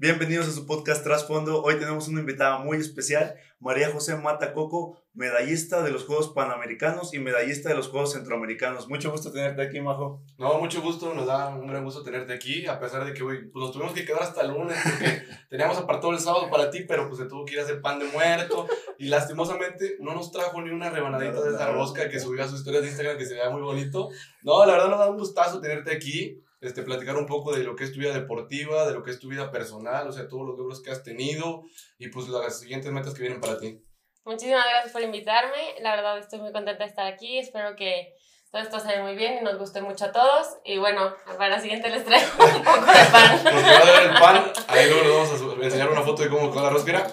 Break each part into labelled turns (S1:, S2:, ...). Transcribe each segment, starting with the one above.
S1: Bienvenidos a su podcast Trasfondo. Hoy tenemos una invitada muy especial, María José Mata Coco, medallista de los Juegos Panamericanos y medallista de los Juegos Centroamericanos. Mucho gusto tenerte aquí, Majo.
S2: No, mucho gusto, nos da un gran gusto tenerte aquí, a pesar de que hoy pues, nos tuvimos que quedar hasta el lunes porque teníamos apartado el sábado para ti, pero pues se tuvo que ir a hacer pan de muerto y lastimosamente no nos trajo ni una rebanadita de esa rosca que subió a sus historias de Instagram que se veía muy bonito. No, la verdad nos da un gustazo tenerte aquí este, platicar un poco de lo que es tu vida deportiva, de lo que es tu vida personal, o sea, todos los logros que has tenido y pues las siguientes metas que vienen para ti.
S3: Muchísimas gracias por invitarme. La verdad estoy muy contenta de estar aquí. Espero que todo esto sale muy bien y nos guste mucho a todos. Y bueno, para la siguiente les traigo un poco de pan.
S2: Nos va a dar el pan. Ahí luego les vamos a enseñar una foto de cómo quedó la rosca.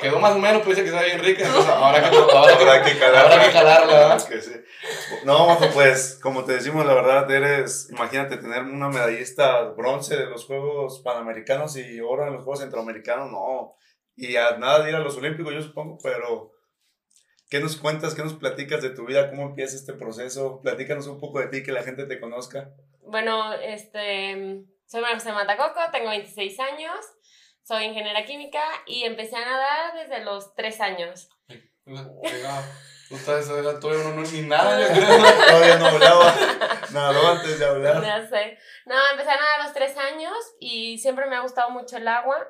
S2: Quedó más o menos, pues dice que está bien rica. Entonces habrá que,
S1: habrá que, calarla.
S2: Habrá que calarla.
S1: Que sí. No, Majo, pues como te decimos, la verdad eres, imagínate tener una medallista bronce de los Juegos Panamericanos y oro en los Juegos Centroamericanos, no. Y a nada de ir a los Olímpicos, yo supongo, pero ¿Qué nos cuentas, qué nos platicas de tu vida? ¿Cómo empieza este proceso? Platícanos un poco de ti, que la gente te conozca.
S3: Bueno, este, soy María José Matacoco, tengo 26 años, soy ingeniera química y empecé a nadar desde los 3 años.
S2: Tú estás todavía no, no ni nada, yo
S1: creo. todavía no hablaba. Nada antes de hablar.
S3: Ya sé. No, empecé a nadar a los 3 años y siempre me ha gustado mucho el agua.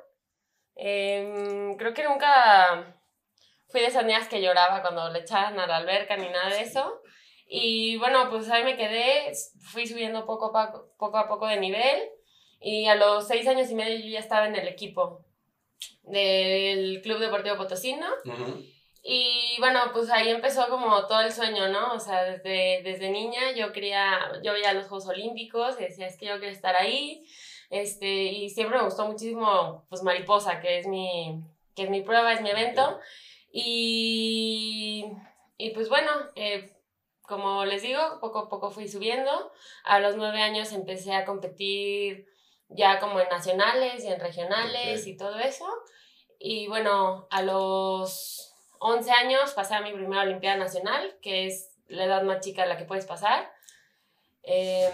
S3: Eh, creo que nunca fui de esas niñas que lloraba cuando le echaban a la alberca ni nada de eso. Y bueno, pues ahí me quedé, fui subiendo poco a poco, poco, a poco de nivel y a los seis años y medio yo ya estaba en el equipo del Club Deportivo Potosino. Y bueno, pues ahí empezó como todo el sueño, ¿no? O sea, desde, desde niña yo quería, yo veía los Juegos Olímpicos y decía, es que yo quiero estar ahí. Este, y siempre me gustó muchísimo, pues, Mariposa, que es mi, que es mi prueba, es mi evento. Y, y pues bueno, eh, como les digo, poco a poco fui subiendo. A los nueve años empecé a competir ya como en nacionales y en regionales y todo eso. Y bueno, a los 11 años pasé a mi primera Olimpiada Nacional, que es la edad más chica a la que puedes pasar. Eh,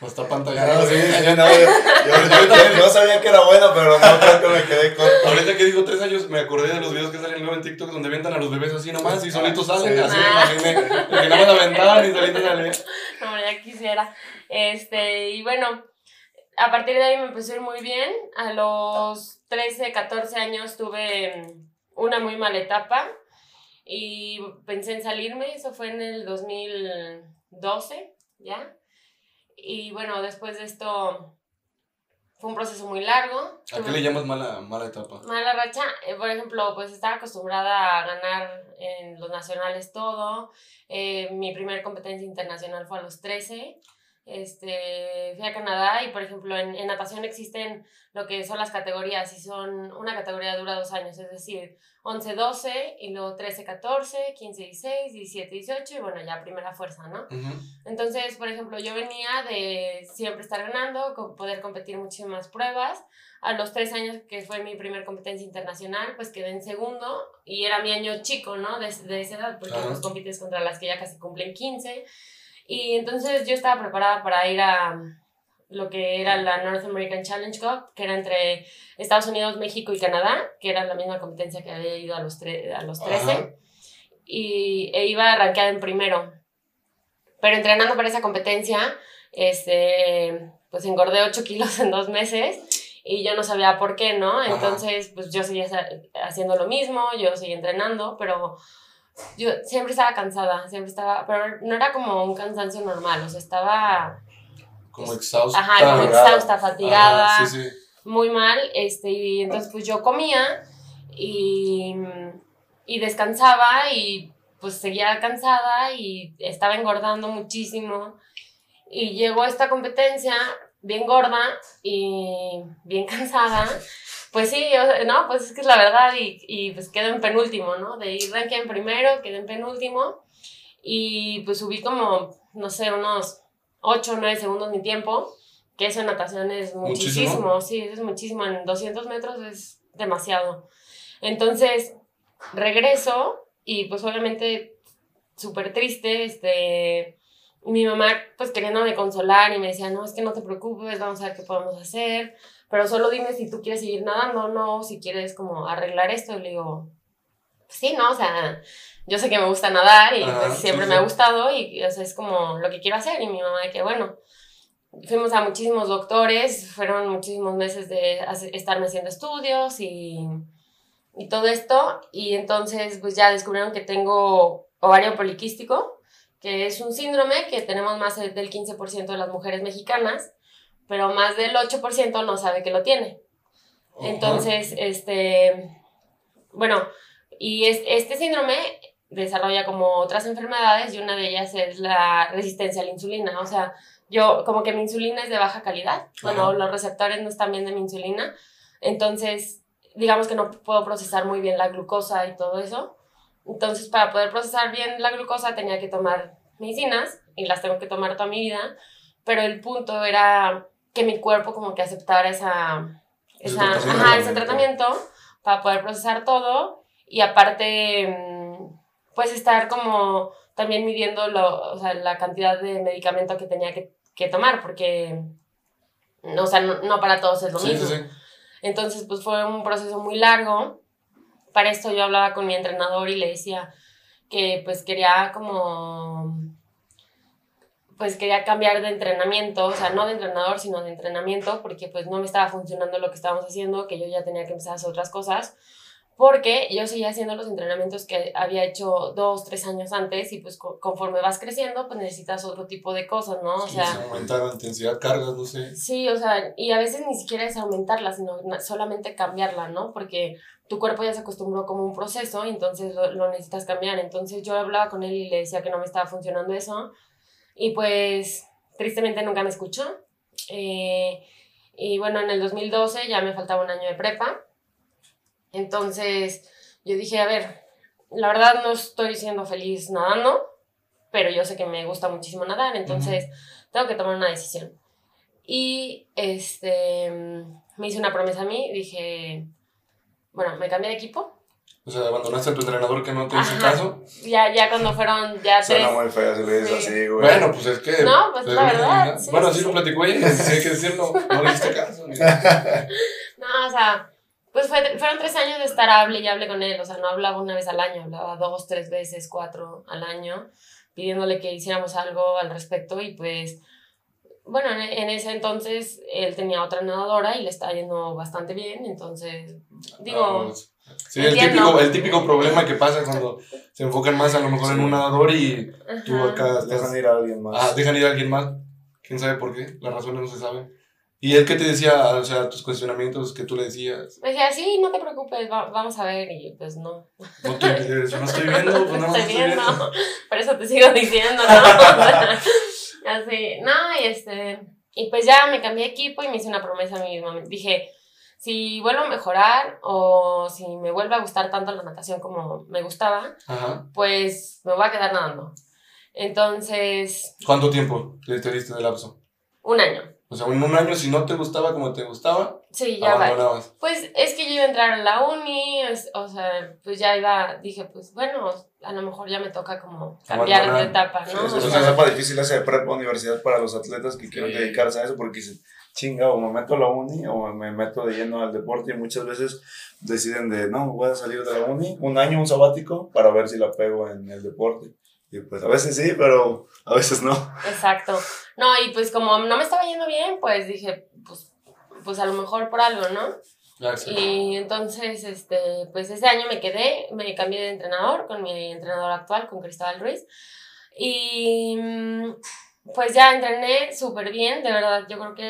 S2: no está pantallando.
S1: sí, no, yo, yo, sabía que era buena, pero no creo que me quedé con.
S2: Ahorita que digo tres años, me acordé de los videos que salen luego en TikTok donde aventan a los bebés así nomás y solitos salen. así me imaginé. Que nada más aventaban y solitos salen.
S3: No, ya quisiera. Este, y bueno, a partir de ahí me empezó a ir muy bien. A los 13, 14 años tuve una muy mala etapa y pensé en salirme. Eso fue en el 2012, ¿ya? Y bueno, después de esto fue un proceso muy largo.
S2: ¿A qué le llamas mala, mala etapa?
S3: Mala racha, eh, por ejemplo, pues estaba acostumbrada a ganar en los nacionales todo. Eh, mi primer competencia internacional fue a los 13 este, fui a Canadá y, por ejemplo, en, en, natación existen lo que son las categorías y son, una categoría dura dos años, es decir, 11-12 y luego 13-14, 15-16, 17-18 y bueno, ya primera fuerza, ¿no? Entonces, por ejemplo, yo venía de siempre estar ganando, poder competir muchísimas pruebas. A los tres años, que fue mi primer competencia internacional, pues quedé en segundo y era mi año chico, ¿no? De, de esa edad, porque uh compites contra las que ya casi cumplen 15. Y entonces yo estaba preparada para ir a lo que era la North American Challenge Cup, que era entre Estados Unidos, México y Canadá, que era la misma competencia que había ido a los, a los 13, y e iba arranqueada en primero. Pero entrenando para esa competencia, este, pues engordé 8 kilos en dos meses y yo no sabía por qué, ¿no? Entonces, pues yo seguía haciendo lo mismo, yo seguía entrenando, pero yo siempre estaba cansada, siempre estaba, pero no era como un cansancio normal, o sea, estaba...
S2: Como exhausta.
S3: Ajá, como exhausta, fatigada, muy mal, este, y entonces pues yo comía y, y descansaba y pues seguía cansada y estaba engordando muchísimo. Y llegó a esta competencia bien gorda y bien cansada. Pues sí, no, pues es que es la verdad y, y pues quedo en penúltimo, ¿no? De ir ranking primero, quedé en penúltimo y pues subí como, no sé, unos 8 o 9 segundos mi tiempo, que eso en natación es muchísimo, ¿Muchísimo? sí, es muchísimo, en 200 metros es demasiado. Entonces, regreso y pues obviamente súper triste, este, mi mamá, pues queriéndome consolar y me decía, no, es que no te preocupes, vamos a ver qué podemos hacer, pero solo dime si tú quieres seguir nadando, no, si quieres como arreglar esto. Y le digo, sí, no, o sea, yo sé que me gusta nadar y
S2: Ajá,
S3: pues,
S2: sí,
S3: siempre
S2: sí.
S3: me ha gustado y o sea, es como lo que quiero hacer. Y mi mamá de que, bueno, fuimos a muchísimos doctores, fueron muchísimos meses de estarme haciendo estudios y, y todo esto. Y entonces pues ya descubrieron que tengo ovario poliquístico, que es un síndrome que tenemos más del 15% de las mujeres mexicanas, pero más del 8% no sabe que lo tiene. Entonces, este, bueno, y es, este síndrome desarrolla como otras enfermedades y una de ellas es la resistencia a la insulina. O sea, yo como que mi insulina es de baja calidad, bueno, los receptores no están bien de mi insulina, entonces digamos que no puedo procesar muy bien la glucosa y todo eso. Entonces, para poder procesar bien la glucosa tenía que tomar medicinas y las tengo que tomar toda mi vida, pero el punto era que mi cuerpo como que aceptara esa,
S2: Ese
S3: esa,
S2: tratamiento.
S3: ajá, ese tratamiento para poder procesar todo y aparte mm, pues estar como también midiendo lo, o sea, la cantidad de medicamento que tenía que, que tomar porque no, o sea, no, no para todos es lo
S2: Sí,
S3: mismo.
S2: sí, sí.
S3: Entonces, pues fue un proceso muy largo. Para esto yo hablaba con mi entrenador y le decía que pues quería como, pues quería cambiar de entrenamiento, o sea, no de entrenador, sino de entrenamiento, porque pues no me estaba funcionando lo que estábamos haciendo, que yo ya tenía que empezar a hacer otras cosas, porque yo seguía haciendo los entrenamientos que había hecho dos, tres años antes y pues co- conforme vas creciendo, pues necesitas otro tipo de cosas, ¿no? O
S2: Sí,
S3: sea,
S2: se aumentaron intensidad, cargas, no sé.
S3: Sí, o sea, y a veces ni siquiera es aumentarla, sino solamente cambiarla, ¿no? Porque tu cuerpo ya se acostumbró como un proceso y entonces lo, lo necesitas cambiar. Entonces yo hablaba con él y le decía que no me estaba funcionando eso. Y pues tristemente nunca me escuchó. Eh, y bueno, en el 2012 ya me faltaba un año de prepa. Entonces yo dije, a ver, la verdad no estoy siendo feliz nadando, pero yo sé que me gusta muchísimo nadar, entonces tengo que tomar una decisión. Y este, me hice una promesa a mí, dije, bueno, me cambié de equipo.
S2: O sea, abandonaste a tu entrenador que no te hizo caso.
S3: Ya, ya cuando fueron ya tres.
S1: Suena muy feo si le dices
S3: Sí.
S1: así, güey.
S2: Bueno, pues es que.
S3: No, pues, la verdad, sí,
S2: bueno,
S3: sí,
S2: así lo
S3: sí.
S2: platicó ella, sí hay que decirlo. No le hiciste caso.
S3: No, o sea, pues fue- fueron tres años de estar hable y hable con él. O sea, no hablaba una vez al año, hablaba dos, tres veces, cuatro al año, pidiéndole que hiciéramos algo al respecto. Y pues, bueno, en, en ese entonces él tenía otra nadadora y le estaba yendo bastante bien. Entonces, digo,
S2: No, Sí, el típico, el típico problema que pasa cuando se enfocan más a lo mejor en un nadador y tú
S3: ajá.
S2: acá estás.
S1: Dejan ir a alguien más.
S2: Ah, dejan ir a alguien más. ¿Quién sabe por qué? Las razones no se saben. ¿Y él qué te decía? O sea, tus cuestionamientos que tú le decías.
S3: Me decía, sí, no te preocupes, va- vamos a ver. Y pues no.
S2: No estoy, yo no estoy viendo, pues no, no
S3: estoy viendo. Por eso te sigo diciendo, ¿no? Así, no, y este. Y pues ya me cambié de equipo y me hice una promesa a mí misma. Dije, si vuelvo a mejorar o si me vuelve a gustar tanto la natación como me gustaba,
S2: Ajá.
S3: pues me voy a quedar nadando. Entonces,
S2: ¿Cuánto tiempo le te diste de lapso?
S3: un año.
S2: O sea, en un año, si no te gustaba como te gustaba,
S3: Sí, ya va.
S2: abandonabas.
S3: Pues es que yo iba a entrar a la uni, es- o sea, pues ya iba, dije, pues bueno, a lo mejor ya me toca como cambiar de etapa,
S1: Sí,
S3: ¿no?
S1: es
S3: O
S1: es una etapa difícil esa de prepa universidad para los atletas que quieren
S2: Sí.
S1: dedicarse a eso porque dicen, chinga, o me meto a la uni o me meto de lleno al deporte y muchas veces deciden de, no, voy a salir de la uni, un año, un sabático, para ver si la pego en el deporte. Y pues a veces sí, pero a veces no.
S3: Exacto. No, y pues como no me estaba yendo bien, pues dije, pues, pues a lo mejor por algo, ¿no?
S2: Sí.
S3: Y entonces, este, pues ese año me quedé, me cambié de entrenador con mi entrenador actual, con Cristóbal Ruiz. Y mm, pues ya entrené súper bien, de verdad, yo creo que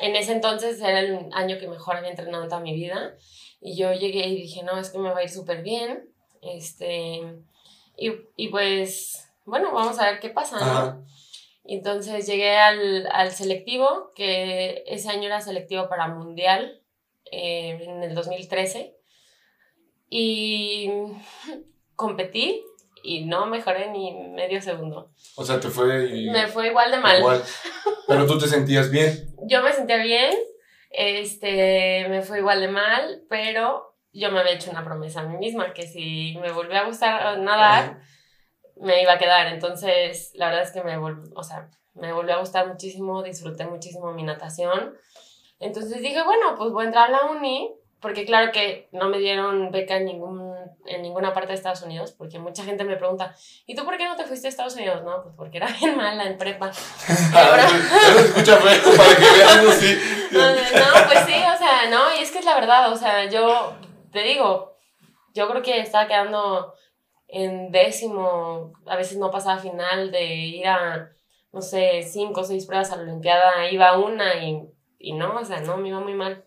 S3: en ese entonces era el año que mejor había entrenado en toda mi vida. Y yo llegué y dije, no, es que me va a ir súper bien. Este, y, y pues, bueno, vamos a ver qué pasa, ¿no?
S2: Ajá.
S3: Y Entonces llegué al, al selectivo, que ese año era selectivo para mundial, eh, en el 2013. Y competí y no mejoré ni medio segundo.
S2: O sea, te fue.
S3: Me fue igual de mal.
S2: igual. Pero tú te sentías bien.
S3: Yo me sentía bien, este, me fue igual de mal, pero yo me había hecho una promesa a mí misma, que si me volvía a gustar nadar, me iba a quedar. Entonces, la verdad es que me, vol- o sea, me volvió a gustar muchísimo, disfruté muchísimo mi natación. Entonces dije, bueno, pues voy a entrar a la uni, porque claro que no me dieron beca en, ningún, en ninguna parte de Estados Unidos, porque mucha gente me pregunta, ¿y tú por qué no te fuiste a Estados Unidos? No, pues porque era bien mala en prepa.
S2: Feo para que así.
S3: No, no, pues sí, o sea, no, y es que es la verdad, o sea, yo te digo, yo creo que estaba quedando en décimo, a veces no pasaba final de ir a, no sé, cinco o seis pruebas a la Olimpiada, iba una y, y no, o sea, no, me iba muy mal.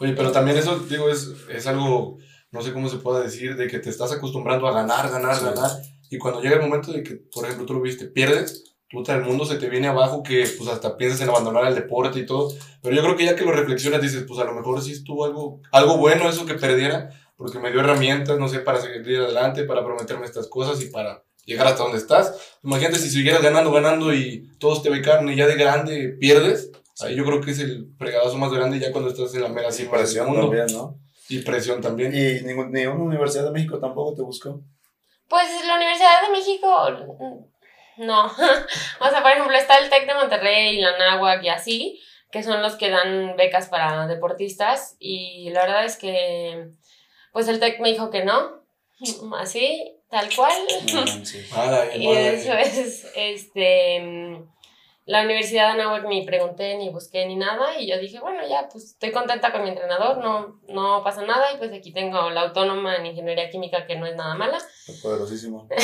S2: Oye, pero también eso, digo, es, es algo, no sé cómo se pueda decir, de que te estás acostumbrando a ganar, ganar,
S1: Sí.
S2: ganar. Y cuando llega el momento de que, por ejemplo, tú lo viste, pierdes, puta, el mundo se te viene abajo que pues hasta piensas en abandonar el deporte y todo. Pero yo creo que ya que lo reflexionas dices, pues a lo mejor sí estuvo algo, algo bueno eso que perdiera, porque me dio herramientas, no sé, para seguir adelante, para prometerme estas cosas y para llegar hasta donde estás. Imagínate si siguieras ganando, ganando y todos te becaron y ya de grande pierdes. Ahí yo creo que es el fregadazo más grande ya cuando estás en la mera
S1: Sí,
S2: cima del
S1: presión
S2: mundo.
S1: también, ¿no?
S2: Y presión también.
S1: Y ningún, ni una Universidad de México tampoco te buscó.
S3: Pues la Universidad de México, no. o sea, por ejemplo, está el TEC de Monterrey y la NAWAC y así, que son los que dan becas para deportistas. Y la verdad es que, pues el TEC me dijo que no, así, tal cual.
S1: No.
S2: Mala,
S3: Y
S2: mala.
S3: después, este, la Universidad de Anáhuac ni pregunté, ni busqué, ni nada, y yo dije, bueno, ya, pues estoy contenta con mi entrenador, no, no pasa nada, y pues aquí tengo la autónoma en Ingeniería Química, que no es nada mala.
S1: Poderosísimo.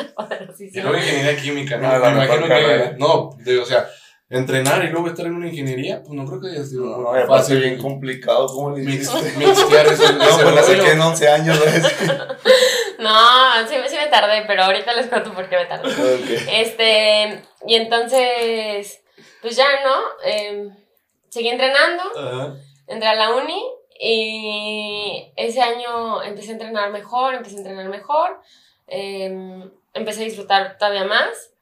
S2: Y
S3: Poderosísima.
S2: luego ingeniería química, ¿no?
S1: Ah, la
S2: Me imagino que. No, de- o sea, entrenar y luego estar en una ingeniería, pues no creo que haya sido
S1: No, no, y
S2: fácil.
S1: bien complicado, ¿cómo le
S2: Mix-
S1: hiciste?
S2: Mixtear eso.
S1: No, pues la saqué en 11 años, ¿ves?
S3: No, sí, sí me tardé, pero ahorita les cuento por qué me tardé.
S1: Ok.
S3: Este, y entonces, pues ya, ¿no? Em, seguí entrenando,
S2: Ajá.
S3: entré a la uni y ese año empecé a entrenar mejor, empecé a entrenar mejor, em, empecé a disfrutar todavía más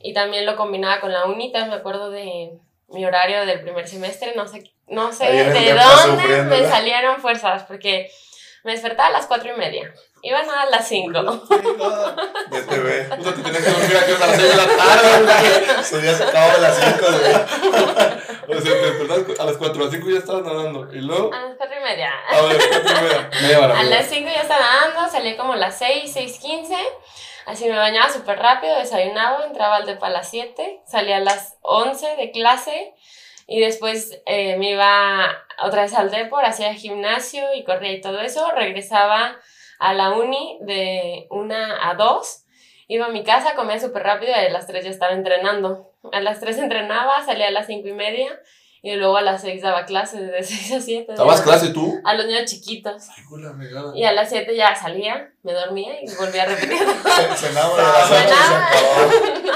S3: y también lo combinaba con la uni, también me acuerdo de mi horario del primer semestre, no sé, no sé de dónde me salieron fuerzas, porque me despertaba a las cuatro y media, iban a las cinco.
S1: Ya te ve.
S2: Puta, te tenías que dormir aquí hasta las 6 de la tarde, güey.
S1: Su día se acaba a las 5, güey.
S2: O sea, te despertabas a las 4, a las 5 ya estabas nadando. Y luego.
S3: A las cuatro y media.
S2: A ver, ¿cuánto media? Media hora.
S3: A las 5 ya estaba nadando, salí como a las 6, 6.15. Así me bañaba súper rápido, desayunaba, entraba al depa a las 7, salía a las 11 de clase y después eh, me iba otra vez al depo, hacía gimnasio y corría y todo eso. Regresaba a la uni de 1 a 2, iba a mi casa, comía súper rápido y a las 3 ya estaba entrenando. A las 3 entrenaba, salía a las 5 y media y luego a las 6 daba clases de 6 a 7.
S2: ¿Estabas clase tú?
S3: A los niños chiquitos.
S2: Ay, regada.
S3: Y a las 7 ya salía, me dormía y volvía a repetir.
S1: Cenaba a las 8 y se
S3: Cenaba.
S1: acababa.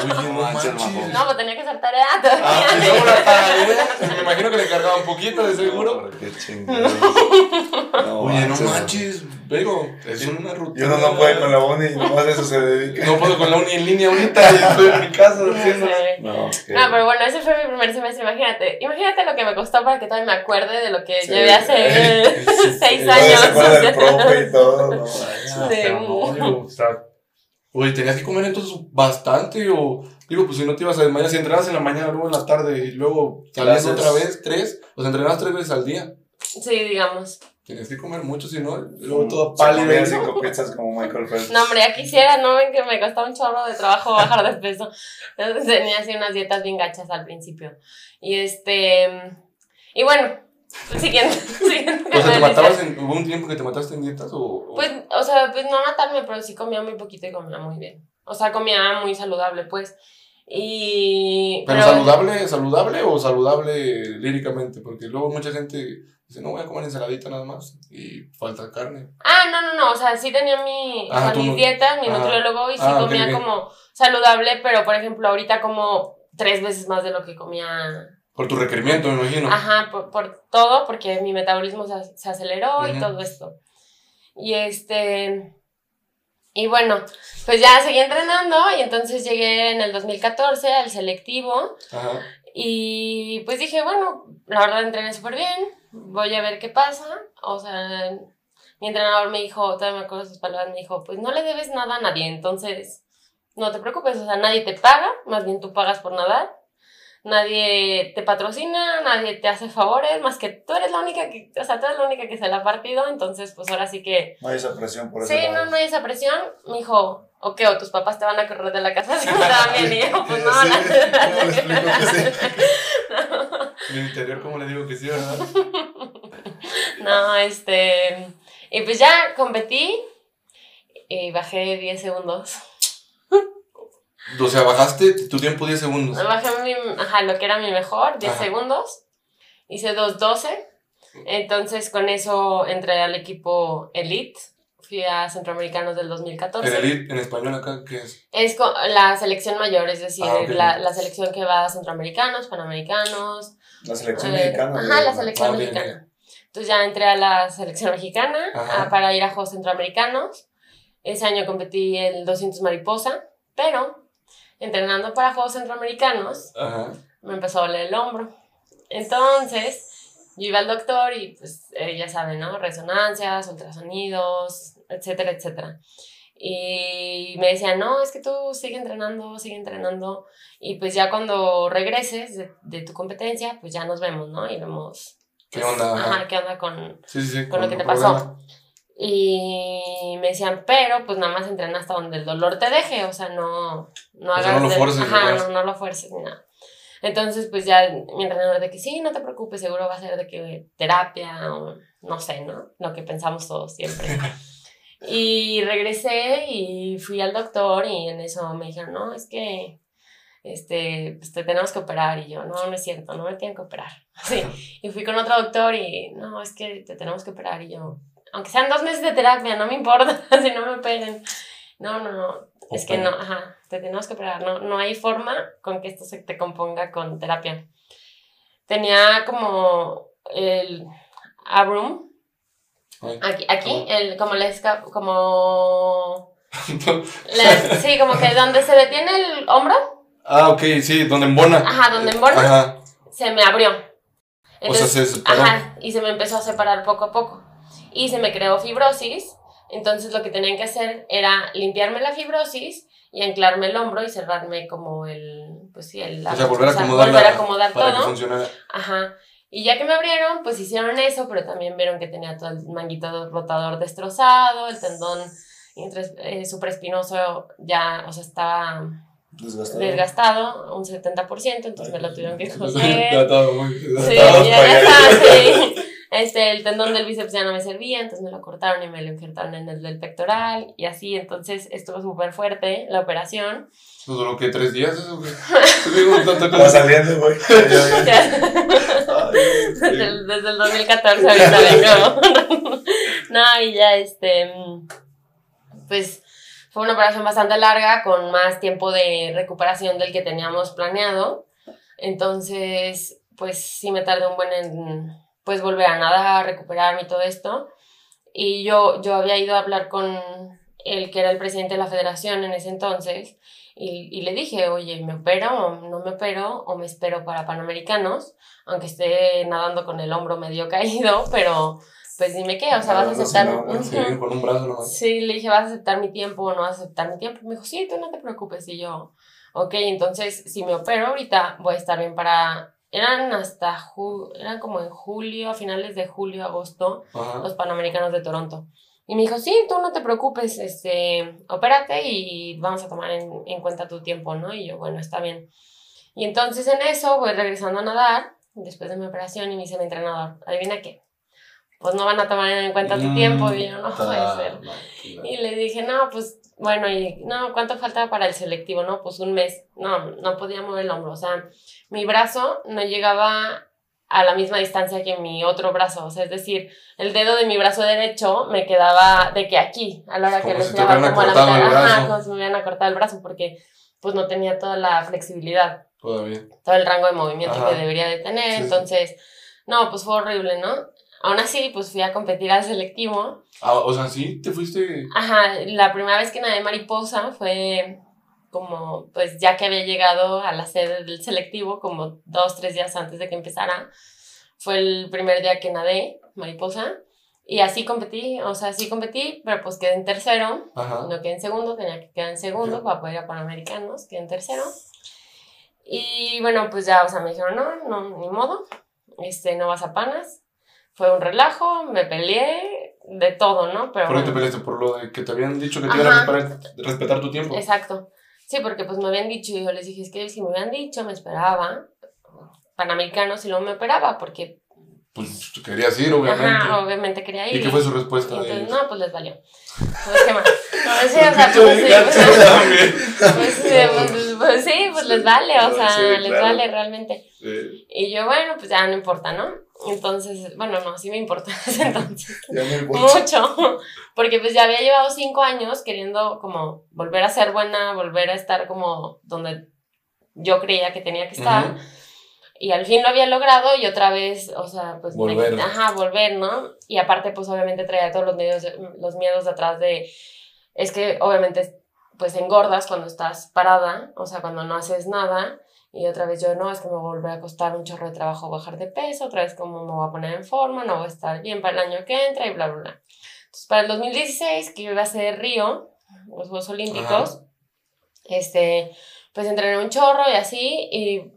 S2: Oye, no
S1: manches.
S3: No, pues tenía que hacer tarea
S2: Ah,
S3: todavía.
S2: y luego la tarea. Me imagino que le cargaba un poquito, de seguro.
S1: No, Qué chingado. No
S2: Oye, no
S1: manches,
S2: manches, pero es una
S1: Y
S2: rutina.
S1: uno no puede con la uni y nomás eso se dedica.
S2: No puedo con la uni en línea ahorita y estoy en mi casa
S3: No
S2: haciendo.
S1: No,
S3: pero bueno, ese fue mi primer semestre, imagínate. Imagínate lo que me costó para que todavía me acuerde de lo que
S1: Sí.
S3: llevé hace seis
S1: Y luego
S3: años.
S1: se acuerda del profe y todo. No,
S3: Sí.
S2: pero no, digo, o sea, Oye, tenías que comer entonces bastante o... Digo, pues si no te ibas a desmayar, si entrenabas en la mañana, luego en la tarde y luego salías otra vez, tres, o sea, entrenabas tres veces al día.
S3: Sí, digamos.
S2: Tenías que comer mucho, si no, luego todo pálido.
S1: comía cinco pizzas como Michael Phelps.
S3: No, hombre, ya quisiera, ¿no? Ven que me costaba un chorro de trabajo bajar de peso. Entonces tenía así unas dietas bien gachas al principio. Y este. Y bueno, siguiente. siguiente
S2: O sea, ¿te matabas en, ¿Hubo un tiempo que te mataste en dietas o...? o-
S3: Pues, o sea, pues no matarme, pero sí comía muy poquito y comía muy bien. O sea, comía muy saludable, pues. Y.
S2: ¿Pero saludable, saludable o saludable líricamente? Porque luego mucha gente dice, no voy a comer ensaladita nada más y falta carne.
S3: Ah, no, no, no. O sea, sí tenía mi,
S2: Ah,
S3: o sea, mis
S2: no-
S3: dietas, mi nutriólogo, y sí
S2: Ah,
S3: comía como saludable, pero por ejemplo, ahorita como tres veces más de lo que comía
S2: Por tu requerimiento, me imagino.
S3: Ajá, por, por todo, porque mi metabolismo se, se aceleró y todo esto. Y este. Y bueno, pues ya seguí entrenando y entonces llegué en el 2014 al selectivo
S2: Ajá.
S3: y pues dije, bueno, la verdad entrené súper bien, voy a ver qué pasa. O sea, mi entrenador me dijo, todavía me acuerdo sus palabras, me dijo, pues no le debes nada a nadie, entonces no te preocupes, o sea, nadie te paga, más bien tú pagas por nadar, nadie te patrocina, nadie te hace favores, más que tú eres la única que, o sea, tú eres la única que se la ha partido, entonces pues ahora sí que...
S1: No hay esa presión por eso.
S3: Sí, no, no hay esa presión, me dijo, o qué, o tus papás te van a correr de la casa si no te bien, y yo, pues no,
S1: Sí,
S3: la-
S1: ¿cómo le
S2: el interior, ¿cómo le digo que sí, verdad?
S3: No, este. Y pues ya competí y bajé 10 segundos.
S2: O sea, bajaste tu tiempo 10 segundos.
S3: Bajé mi, ajá, lo que era mi mejor, 10
S2: Ajá.
S3: segundos. Hice 2.12. Entonces con eso entré al equipo Elite. Fui a Centroamericanos del 2014.
S2: En elite, en español acá, ¿qué es?
S3: Es co- la selección mayor, es decir,
S2: Ah, ok.
S3: la, la selección que va a Centroamericanos, Panamericanos.
S1: La selección
S3: eh,
S1: mexicana.
S3: Ajá, la selección
S2: Ah, bien,
S3: mexicana. Entonces ya entré a la selección mexicana a- para ir a Juegos Centroamericanos. Ese año competí el 200 mariposa, pero entrenando para Juegos Centroamericanos
S2: Ajá.
S3: me empezó a doler el hombro. Entonces yo iba al doctor y pues eh, ya saben, ¿no? Resonancias, ultrasonidos, etcétera, etcétera. Y me decían, no, es que tú sigue entrenando, sigue entrenando. Y pues ya cuando regreses de, de tu competencia, pues ya nos vemos, ¿no? Y vemos.
S2: ¿Qué
S3: pues,
S2: onda? Ajá.
S3: Ajá, ¿qué onda con,
S2: Sí, sí, sí.
S3: con lo que te
S2: problema.
S3: pasó? Y me decían, pero pues nada más entrena hasta donde el dolor te deje, o sea, no, no
S2: O sea,
S3: hagas.
S2: no lo
S3: de-
S2: fuerces,
S3: Ajá,
S2: pues.
S3: no, no lo fuerces ni nada. Entonces, pues ya mi entrenador de que sí, no te preocupes, seguro va a ser de que terapia o no sé, ¿no? Lo que pensamos todos siempre. y regresé y fui al doctor y en eso me dijeron, no, es que este, pues te tenemos que operar. Y yo, no, no es cierto, no me tienen que operar. Sí. Y fui con otro doctor y, no, es que te tenemos que operar. Y yo, aunque sean dos meses de terapia, no me importa si no me operen. No, no, no, es que no, ajá, te tenemos que operar. No, no hay forma con que esto se te componga con terapia. Tenía como el abrum. Aquí, aquí
S2: ¿Cómo?
S3: el, como la esca- como... sí, como que donde se detiene el hombro,
S2: ah, ok, sí, donde embona.
S3: ajá, donde embona,
S2: Ajá.
S3: se me abrió.
S2: o sea, se separó.
S3: Ajá, y se me empezó a separar poco a poco. Y se me creó fibrosis. Entonces lo que tenían que hacer era limpiarme la fibrosis y anclarme el hombro y cerrarme como el, pues sí, el...
S2: O sea, volver a acomodar,
S3: volver a
S2: la-
S3: acomodar
S2: para que
S3: todo.
S2: funcionara.
S3: Ajá. Y ya que me abrieron, pues hicieron eso, pero también vieron que tenía todo el manguito rotador destrozado, el tendón eh, supraespinoso ya, o sea, estaba
S1: Desgastado.
S3: desgastado, un 70%, entonces me lo tuvieron que coser. Sí, ya, está, sí. Este, el tendón del bíceps ya no me servía, entonces me lo cortaron y me lo injertaron en el del pectoral y así, entonces estuvo súper fuerte la operación.
S2: ¿Eso duró qué? ¿Tres días eso? cosa.
S1: saliendo, güey.
S3: Desde, el, desde el 2014 ahorita vengo. no, y ya este, pues fue una operación bastante larga con más tiempo de recuperación del que teníamos planeado. Entonces, pues sí me tardé un buen en pues volver a nadar, recuperarme y todo esto. Y yo, yo había ido a hablar con el que era el presidente de la federación en ese entonces y, y le dije, oye, ¿me opero o no me opero o me espero para Panamericanos? Aunque esté nadando con el hombro medio caído, pero pues dime qué, o sea, vas a aceptar...
S1: ¿no?
S2: Sí, con un brazo nomás.
S3: Sí, le dije, ¿vas a aceptar mi tiempo o no vas a aceptar mi tiempo? Me dijo, sí, tú no te preocupes. Y yo, ok, entonces si me opero ahorita voy a estar bien para... Eran hasta, ju- eran como en julio, a finales de julio, agosto,
S2: Ajá.
S3: los Panamericanos de Toronto. Y me dijo, sí, tú no te preocupes, este, opérate y vamos a tomar en, en cuenta tu tiempo, ¿no? Y yo, bueno, está bien. Y entonces en eso voy regresando a nadar, después de mi operación, y me dice mi entrenador, adivina qué, pues no van a tomar en cuenta tu
S2: Mm,
S3: tiempo, y yo, no puede ser.
S2: máquina.
S3: Y le dije, no, pues, bueno, y no, ¿cuánto falta para el selectivo? No, pues un mes. No, no podía mover el hombro. O sea, mi brazo no llegaba a la misma distancia que mi otro brazo. O sea, es decir, el dedo de mi brazo derecho me quedaba de que aquí, a la hora que
S2: Como
S3: lo
S2: si
S3: como a la mitad. Ajá, como si me hubieran acortado el brazo, porque pues no tenía toda la flexibilidad
S2: Todavía.
S3: todo el rango de movimiento
S2: Ajá.
S3: que debería de tener.
S2: Sí.
S3: Entonces, no, pues fue horrible, ¿no? Aún así, pues fui a competir al selectivo.
S2: Ah, o sea, sí, te fuiste.
S3: Ajá, la primera vez que nadé mariposa fue como, pues ya que había llegado a la sede del selectivo, como dos, tres días antes de que empezara. Fue el primer día que nadé mariposa. Y así competí, o sea, sí competí, pero pues quedé en tercero,
S2: Ajá.
S3: no quedé en segundo, tenía que quedar en segundo para poder ir a Panamericanos, quedé en tercero. Y bueno, pues ya, o sea, me dijeron, no, no, ni modo, este, no vas a Panas. Fue un relajo, me peleé, de todo, ¿no? Pero
S2: ¿Por qué te peleaste? Por lo de que te habían dicho que te iban a respetar, respetar tu tiempo.
S3: Exacto. Sí, porque pues me habían dicho y yo les dije, es que si me habían dicho, me esperaba Panamericanos y luego me operaba porque,
S2: Pues querías ir, obviamente.
S3: ajá, obviamente quería ir.
S2: ¿Y qué fue su respuesta de
S3: no, pues les valió. Pues, ¿qué más? Pues sí, o sea,
S1: Yo
S3: pues, sí, les vale, o sea,
S1: Sí,
S3: les
S1: claro.
S3: vale realmente.
S2: Sí.
S3: Y yo, bueno, pues ya no importa, ¿no? Entonces, bueno, no, sí me importa entonces.
S1: Ya me importa.
S3: Mucho, porque pues ya había llevado cinco años queriendo como volver a ser buena, volver a estar como donde yo creía que tenía que estar. Y al fin lo había logrado y otra vez, o sea, pues... me-
S2: Volver.
S3: ajá, volver, ¿no? Y aparte, pues obviamente traía todos los miedos, los miedos detrás de... Es que obviamente, pues engordas cuando estás parada, o sea, cuando no haces nada. Y otra vez yo, no, es que me va a volver a costar un chorro de trabajo bajar de peso, otra vez como me voy a poner en forma, no voy a estar bien para el año que entra y bla, bla, bla. Entonces, para el 2016, que yo iba a hacer Río, los Juegos Olímpicos, este, pues entrené un chorro y así, y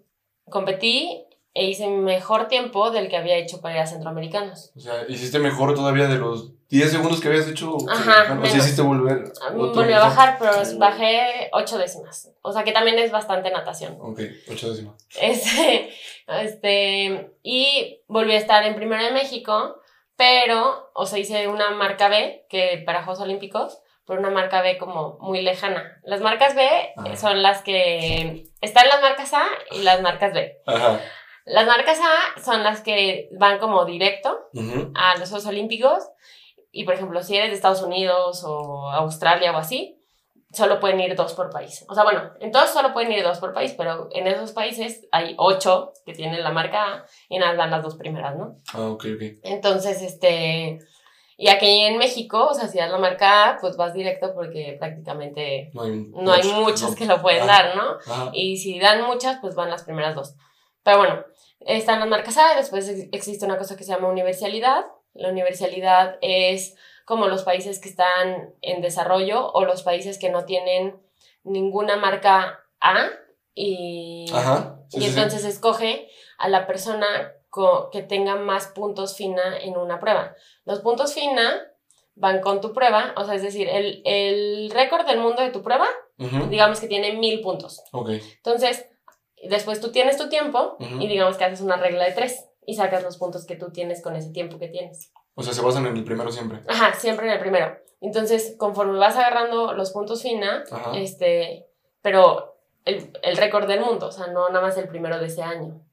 S3: competí e hice mi mejor tiempo del que había hecho para ir a centroamericanos.
S2: O sea, hiciste mejor todavía de los 10 segundos que habías hecho.
S3: Ajá, menos.
S2: sí hiciste volver.
S3: Ah, Volví a bajar, pero bajé ocho décimas. O sea que también es bastante natación.
S2: Ok, 8 décimas.
S3: Este, este, y volví a estar en Primero de México, pero, o sea, hice una marca B, que para Juegos Olímpicos, pero una marca B como muy lejana. Las marcas B
S2: Ajá.
S3: son las que, están las marcas A y las marcas B.
S2: Ajá.
S3: Las marcas A son las que van como directo
S2: Ujú.
S3: a los Juegos Olímpicos. Y por ejemplo, si eres de Estados Unidos o Australia o así, solo pueden ir dos por país. O sea, bueno, en todos solo pueden ir dos por país, pero en esos países hay ocho que tienen la marca A y nada, van las dos primeras, ¿no?
S2: Ah, ok, ok.
S3: Entonces, este. Y aquí en México, o sea, si das la marca pues vas directo porque prácticamente
S2: No hay,
S3: no hay muchas
S2: no.
S3: que lo pueden
S2: Ajá.
S3: dar, ¿no?
S2: Ajá.
S3: Y si dan muchas, pues van las primeras dos. Pero bueno, están las marcas A, después ex- existe una cosa que se llama universalidad. La universalidad es como los países que están en desarrollo o los países que no tienen ninguna marca A y,
S2: Ajá. Sí,
S3: y
S2: sí, sí.
S3: entonces escoge a la persona que tenga más puntos FINA en una prueba. Los puntos FINA van con tu prueba, o sea, es decir, el, el récord del mundo de tu prueba, digamos que tiene mil puntos.
S2: Ok.
S3: Entonces, después tú tienes tu tiempo y digamos que haces una regla de tres y sacas los puntos que tú tienes con ese tiempo que tienes.
S2: O sea, se basan en el primero siempre.
S3: Ajá, siempre en el primero. Entonces, conforme vas agarrando los puntos FINA,
S2: Ajá.
S3: este, pero el, el récord del mundo, o sea, no nada más el primero de ese año.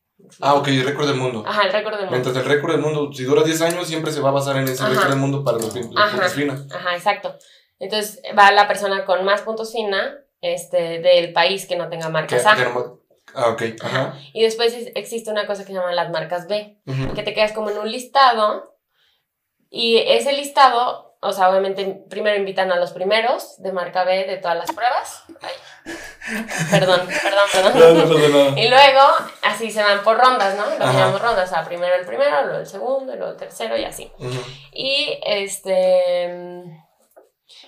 S2: Ah, ok, el récord del mundo.
S3: Ajá, el récord del mundo.
S2: Mientras el récord del mundo, si dura 10 años, siempre se va a basar en ese
S3: Ajá.
S2: récord del mundo para los, pin- los
S3: Ajá.
S2: puntos finas.
S3: Ajá, exacto. Entonces, va la persona con más puntos FINA este, del país que no tenga marcas A.
S2: no- Ah, ok. Ajá.
S3: Y después es- existe una cosa que se llama las marcas B.
S2: Ujú.
S3: que te quedas como en un listado y ese listado, o sea, obviamente primero invitan a los primeros de marca B de todas las pruebas. Ay. Perdón, perdón,
S2: No,
S3: perdón.
S2: no pasa nada.
S3: Y luego así se van por rondas, ¿no? Lo llamamos rondas, o sea, primero el primero, luego el segundo, luego el tercero y así.
S2: Ujú.
S3: Y este...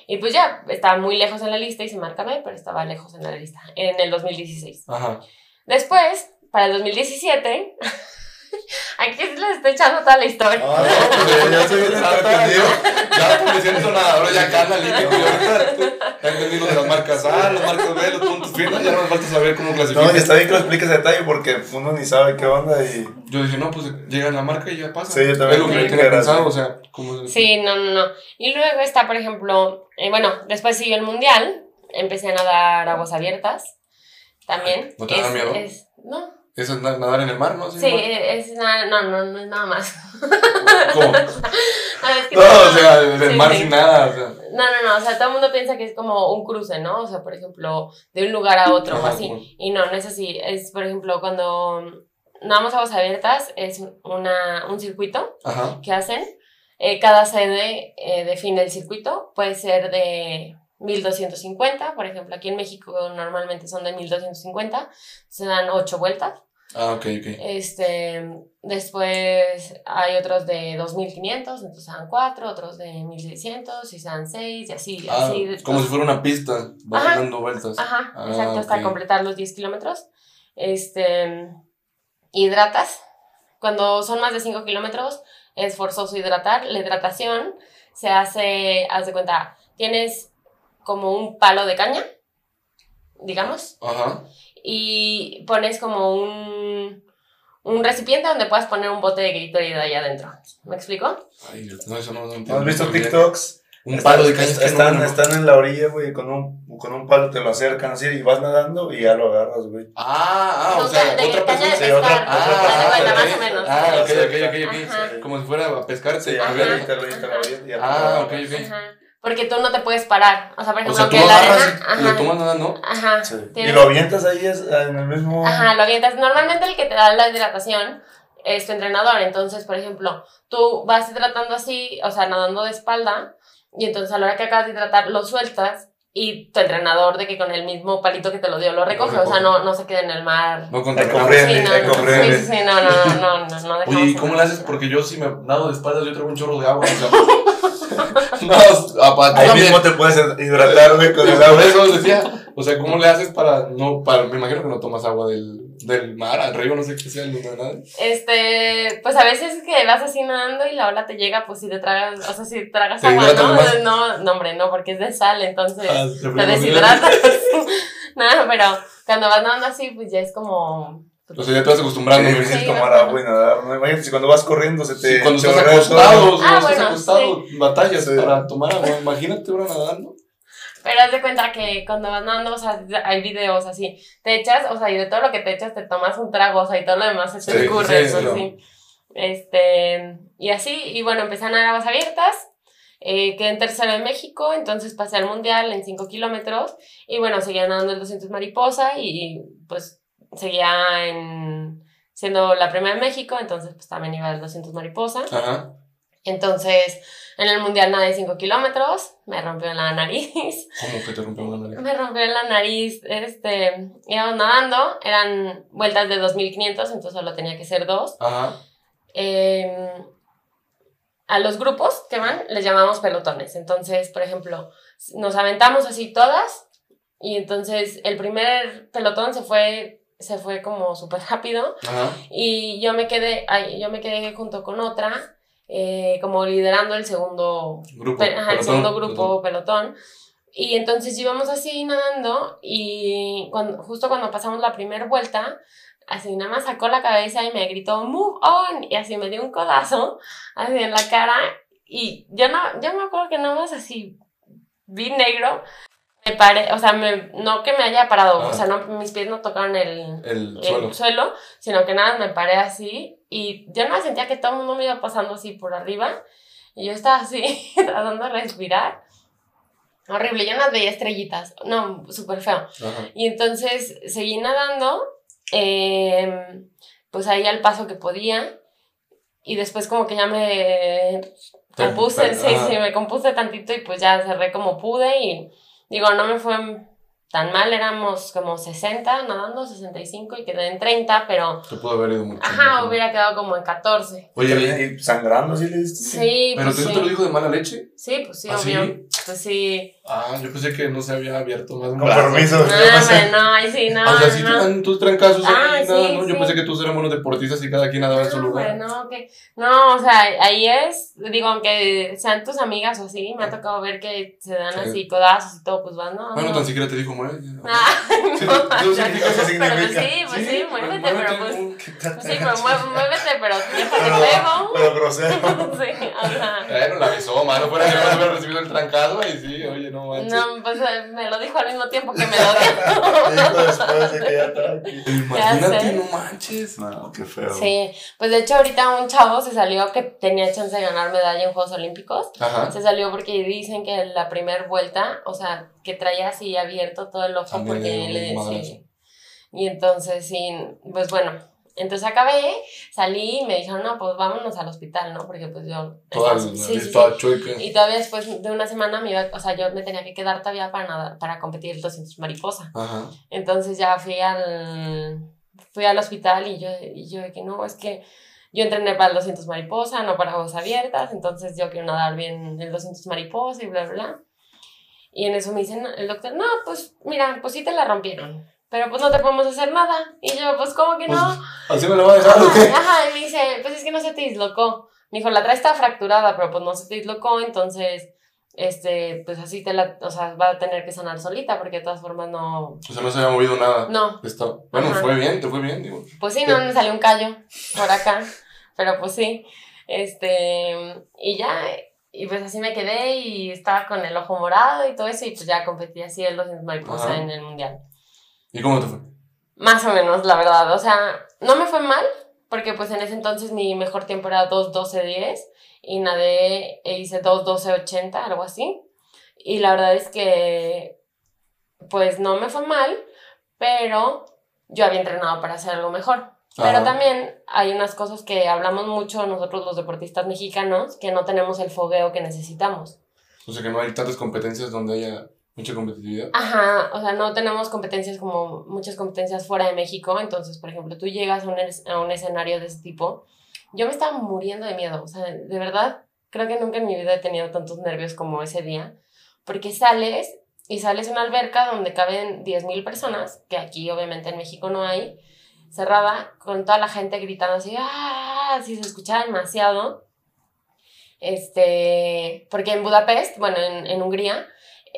S3: Y pues ya, estaba muy lejos en la lista y se marca B, pero estaba lejos en la lista, en el 2016.
S2: Ajá.
S3: Después, para el 2017, aquí les estoy echando toda la historia.
S1: Ah, no, pues ya se viene entretenido.
S2: Ya, pues me siento nada. Ahora ya calma, ahorita ya entendí lo de las marcas A, las marcas B, los puntos finos. Ya no me falta saber cómo
S1: No, y
S2: clasificar.
S1: está bien que lo expliques a detalle porque uno ni sabe qué onda y...
S2: Yo dije, no, pues llega la marca y ya pasa.
S1: Sí, yo también
S2: Es lo que tenía pensado, o sea, como.
S3: Sí, no, no, no. Y luego está, por ejemplo, eh, bueno, después siguió el mundial, empecé a nadar aguas abiertas también.
S2: ¿No te da miedo?
S3: es- no,
S2: Eso es na- nadar en el mar, ¿no?
S3: sí, es nada, no, no, no es nada más.
S2: ¿Cómo?
S3: Es que
S2: No, o sea, en el
S3: Sí,
S2: mar
S3: sí.
S2: sin nada, o sea.
S3: No, no, no, o sea, todo el mundo piensa que es como un cruce, ¿no? O sea, por ejemplo, de un lugar a otro o
S2: Ajá,
S3: así.
S2: como-
S3: Y no, no es así. Es, por ejemplo, cuando nadamos aguas abiertas, es una, un circuito
S2: Ajá.
S3: que hacen. Eh, cada sede eh, define el circuito. Puede ser de 1250, por ejemplo, aquí en México normalmente son de 1250. Se dan ocho vueltas.
S2: Ah, ok, ok.
S3: Este, después hay otros de 2500, entonces dan 4, otros de 1600 y dan 6 y así,
S2: Ah,
S3: así.
S2: como si fuera una pista, vas
S3: Ajá.
S2: dando vueltas.
S3: Ajá,
S2: Ah,
S3: exacto, hasta
S2: ok.
S3: completar los 10 kilómetros. Este, hidratas. Cuando son más de 5 kilómetros, es forzoso hidratar. La hidratación se hace, haz de cuenta, tienes como un palo de caña, digamos,
S2: Ajá.
S3: Y pones como un, un recipiente donde puedas poner un bote de Gatorade ahí adentro. ¿Me explico?
S2: Ay, no, eso no, no
S1: ¿No
S2: entiendo.
S1: has visto. TikToks?
S2: Un palo de caña.
S1: Están,
S2: no,
S1: están,
S2: no.
S1: están en la orilla, güey, con un, con un palo te lo acercan así y vas nadando y ya lo agarras, güey.
S2: Ah, ah, o sea,
S3: de
S2: otra persona.
S1: Sí, otra-
S3: cuenta,
S1: te
S3: más o menos.
S2: Ah, ok, ok, ok,
S3: Ajá.
S2: ok. Como si fuera a pescar.
S1: Sí,
S2: a ver. Ah, ok, ok.
S3: Ajá. Porque tú no te puedes parar. O sea, por
S2: O
S3: ejemplo,
S2: sea, tú
S3: que
S2: lo
S3: la
S2: agarras
S3: arena.
S2: y lo
S3: Ajá.
S2: tomas nadando.
S3: Ajá.
S1: Sí. Y lo avientas ahí es, en el mismo.
S3: Ajá, lo avientas. Normalmente el que te da la hidratación es tu entrenador. Entonces, por ejemplo, tú vas hidratando así, o sea, nadando de espalda, y entonces a la hora que acabas de hidratar, lo sueltas. Y tu entrenador, de que con el mismo palito que te lo dio, lo recoge. O sea, no, no se queda en el mar.
S2: No
S3: no,
S1: eco
S3: no,
S1: friendly.
S3: sí, sí, no, no, no, no, no, no dejamos
S2: Oye, ¿y cómo le
S3: nada.
S2: haces? Porque yo si me nado de espaldas, yo traigo un chorro de agua. O sea, no, apa- tú
S1: Ahí mismo te puedes hidratar, güey, con el
S2: Por
S1: agua.
S2: eso decía, o sea, ¿cómo le haces para no, para, me imagino que no tomas agua del, del mar, al río, no sé qué sea, el lugar, nada.
S3: Este, pues a veces que vas así nadando y la ola te llega, pues si te tragas, o sea, si tragas
S2: Te
S3: agua, ¿no?
S2: más.
S3: No, no, hombre, no, porque es de sal, entonces
S2: Ah,
S3: te deshidratas. Nada, pero cuando vas nadando así, pues ya es como...
S2: O sea, ya te vas acostumbrando.
S1: Sí,
S3: Sí,
S1: tomar agua y nadar. No imagínate si cuando vas corriendo se te.
S2: Sí, cuando estás acostado,
S3: Ah,
S2: cuando estás acostado, batallas
S1: Sí.
S2: para tomar agua. Imagínate ahora nadando.
S3: Pero haz de cuenta que cuando vas nadando, o sea, hay videos así, te echas, o sea, y de todo lo que te echas te tomas un trago, o sea, y todo lo demás se te
S2: Sí,
S3: escurre,
S2: sí, sí.
S3: sí. Este, y así, y bueno, empecé a nadar aguas abiertas, eh, quedé en tercero en México, entonces pasé al mundial en 5 kilómetros, y bueno, seguía nadando el 200 mariposa, y pues seguía en, siendo la primera en México, entonces pues también iba al 200 mariposa.
S2: Ajá.
S3: Entonces, en el mundial nadé 5 kilómetros, me rompió la nariz.
S2: ¿Cómo que te rompió la nariz?
S3: Me rompió la nariz, este, íbamos nadando, eran vueltas de 2500, entonces solo tenía que ser dos.
S2: Ajá.
S3: Eh, a los grupos que van les llamamos pelotones. Entonces, por ejemplo, nos aventamos así todas y entonces el primer pelotón se fue, se fue como súper rápido
S2: Ajá.
S3: y yo me quedé, yo me quedé junto con otra, eh, como liderando el segundo
S2: Grupo.
S3: Pe- ajá, el
S2: pelotón,
S3: segundo grupo, pelotón. Y entonces íbamos así nadando y cuando, justo cuando pasamos la primera vuelta, así nada más sacó la cabeza y me gritó, move on, y así me dio un codazo, así en la cara, y yo no, yo me acuerdo que nada más así vi negro, me paré, o sea, me, no que me haya parado,
S2: Ajá.
S3: o sea, no, mis pies no tocaron el,
S2: El
S3: el
S2: suelo.
S3: suelo. sino que nada, me paré así y yo no sentía que todo el mundo me iba pasando así por arriba y yo estaba así tratando de respirar. Horrible, yo no veía estrellitas, no, súper feo.
S2: Ajá.
S3: Y entonces seguí nadando, eh, pues ahí al paso que podía y después como que ya me compuse, sí, sí, me compuse tantito y pues ya cerré como pude y digo, no me fue tan mal, éramos como 60 nadando, 65 y quedé en 30, pero
S2: Te pudo haber ido mucho.
S3: ajá,
S2: mejor.
S3: hubiera quedado como en 14.
S2: Oye,
S1: Y sangrando así le diste.
S3: Sí,
S2: ¿pero
S3: pues
S2: tú
S3: sí.
S2: te lo dijo de mala leche?
S3: Sí, pues sí,
S2: ¿Ah, sí?
S3: obvio. Pues sí.
S2: Ah, yo pensé que no se había abierto más
S1: Con
S2: brazo.
S1: permiso.
S3: No,
S1: yo no
S3: no, ay, sí, no.
S2: o sea, si te
S3: no.
S2: dan tus trancazos
S3: Ah,
S2: ahí,
S3: sí,
S2: nada, ¿no? Yo
S3: sí.
S2: pensé que tú eras buenos deportistas y cada quien nadaba en su
S3: No,
S2: lugar.
S3: no, que, no, o sea, ahí es, digo, aunque sean tus amigas o así, me ha tocado ver que se dan
S2: Sí.
S3: así codazos y todo, pues vas, no.
S2: Bueno,
S3: no.
S2: tan siquiera te dijo, mueve.
S3: Ah,
S2: Sí,
S3: no, no, no,
S1: eso
S3: Pero pues sí, pues sí, muévete,
S2: muévete,
S3: pero pues. Sí, muévete, pero déjate
S1: Pero,
S3: pego.
S1: pero grosero.
S3: Sí, ajá.
S2: Bueno, la avisó, mano. Fuera que no hubiera recibido el trancazo y sí, oye, no manches.
S3: No, pues eh, me lo dijo al mismo tiempo que me lo.
S1: Dijo después de que ya.
S2: Imagínate, no manches.
S1: No, qué feo.
S3: Sí, pues de hecho ahorita un chavo se salió que tenía chance de ganar medalla en Juegos Olímpicos.
S2: Ajá.
S3: Se salió porque dicen que la primera vuelta, o sea, que traía así abierto todo el ojo
S2: También
S3: porque
S2: le
S3: sí. Y entonces sí, pues bueno, entonces acabé, salí y me dijeron, no, pues vámonos al hospital, ¿no? Porque pues yo...
S2: Toda
S3: sí, sí, sí. Y todavía después de una semana me iba, o sea, yo me tenía que quedar todavía para nadar, para competir el 200 mariposa.
S2: Ajá.
S3: Entonces ya fui al fui al hospital y yo, y yo de que no, es que yo entrené para el 200 mariposa, no para aguas abiertas, entonces yo quiero nadar bien el 200 mariposa y bla, bla, bla. Y en eso me dicen el doctor, no, pues mira, pues sí te la rompieron, pero pues no te podemos hacer nada. Y yo, pues ¿cómo que no?
S2: Pues, ¿Así me lo va a dejar o qué?
S3: Ajá, y me dice, pues es que no se te dislocó. Me dijo, la trae está fracturada, pero pues no se te dislocó, entonces, este, pues así te la, o sea, va a tener que sanar solita, porque de todas formas no...
S2: O sea, no se había movido nada.
S3: No,
S2: Está... Bueno,
S3: Ajá.
S2: fue bien, te fue bien, digo.
S3: pues sí, no, me salió un callo por acá, pero pues sí, este, y ya, y pues así me quedé y estaba con el ojo morado y todo eso, y pues ya competí así el 200 mariposa
S2: Ajá.
S3: en el mundial.
S2: ¿Y cómo te fue?
S3: Más o menos, la verdad. O sea, no me fue mal, porque pues en ese entonces mi mejor tiempo era 2.12.10 y nadé e hice 2.12.80, algo así. Y la verdad es que pues no me fue mal, pero yo había entrenado para hacer algo mejor. Pero
S2: Ajá.
S3: también hay unas cosas que hablamos mucho nosotros los deportistas mexicanos, que no tenemos el fogueo que necesitamos.
S2: O sea, que no hay tantas competencias donde haya mucha competitividad.
S3: Ajá, o sea, no tenemos competencias como muchas competencias fuera de México, entonces, por ejemplo, tú llegas a un, a un escenario de ese tipo, yo me estaba muriendo de miedo, o sea, de verdad, creo que nunca en mi vida he tenido tantos nervios como ese día, porque sales y sales a una alberca donde caben 10.000 personas, que aquí obviamente en México no hay, cerrada, con toda la gente gritando así, ¡ah! Así se escuchaba demasiado. Este, porque en Budapest, bueno, en, en Hungría,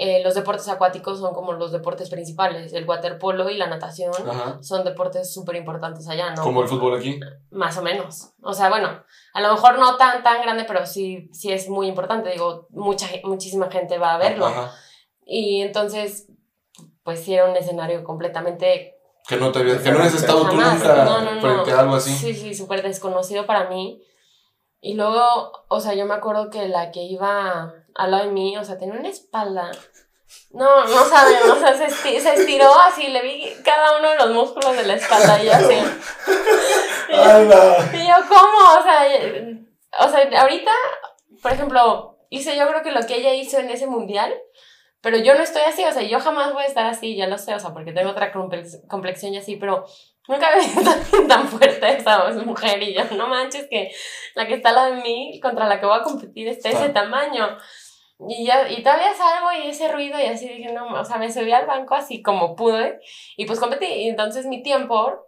S3: eh, los deportes acuáticos son como los deportes principales. El waterpolo y la natación
S2: Ajá.
S3: son deportes súper importantes allá, ¿no?
S2: Como el fútbol aquí.
S3: Más o menos. O sea, bueno, a lo mejor no tan, tan grande, pero sí, sí es muy importante. Digo, mucha, muchísima gente va a verlo.
S2: Ajá.
S3: Y entonces, pues sí era un escenario completamente
S2: Que no te había, que no habías estado tú nunca
S3: No, no, no.
S2: frente a algo así.
S3: Sí, sí, súper desconocido para mí. Y luego, o sea, yo me acuerdo que la que iba al lado de mí, o sea, tenía una espalda. No, no saben, o sea, se, esti- se estiró así, le vi cada uno de los músculos de la espalda y yo así. Y yo, y yo, ¿cómo? O sea, o sea, ahorita, por ejemplo, hice yo creo que lo que ella hizo en ese mundial, pero yo no estoy así, o sea, yo jamás voy a estar así, ya lo sé, o sea, porque tengo otra complex- complexión y así, pero nunca había visto alguien tan fuerte esa mujer y yo, no manches que la que está al lado de mí contra la que voy a competir está ese tamaño. Y, ya, y todavía salgo y ese ruido y así dije, no, o sea, me subí al banco así como pude y pues competí. Y entonces mi tiempo,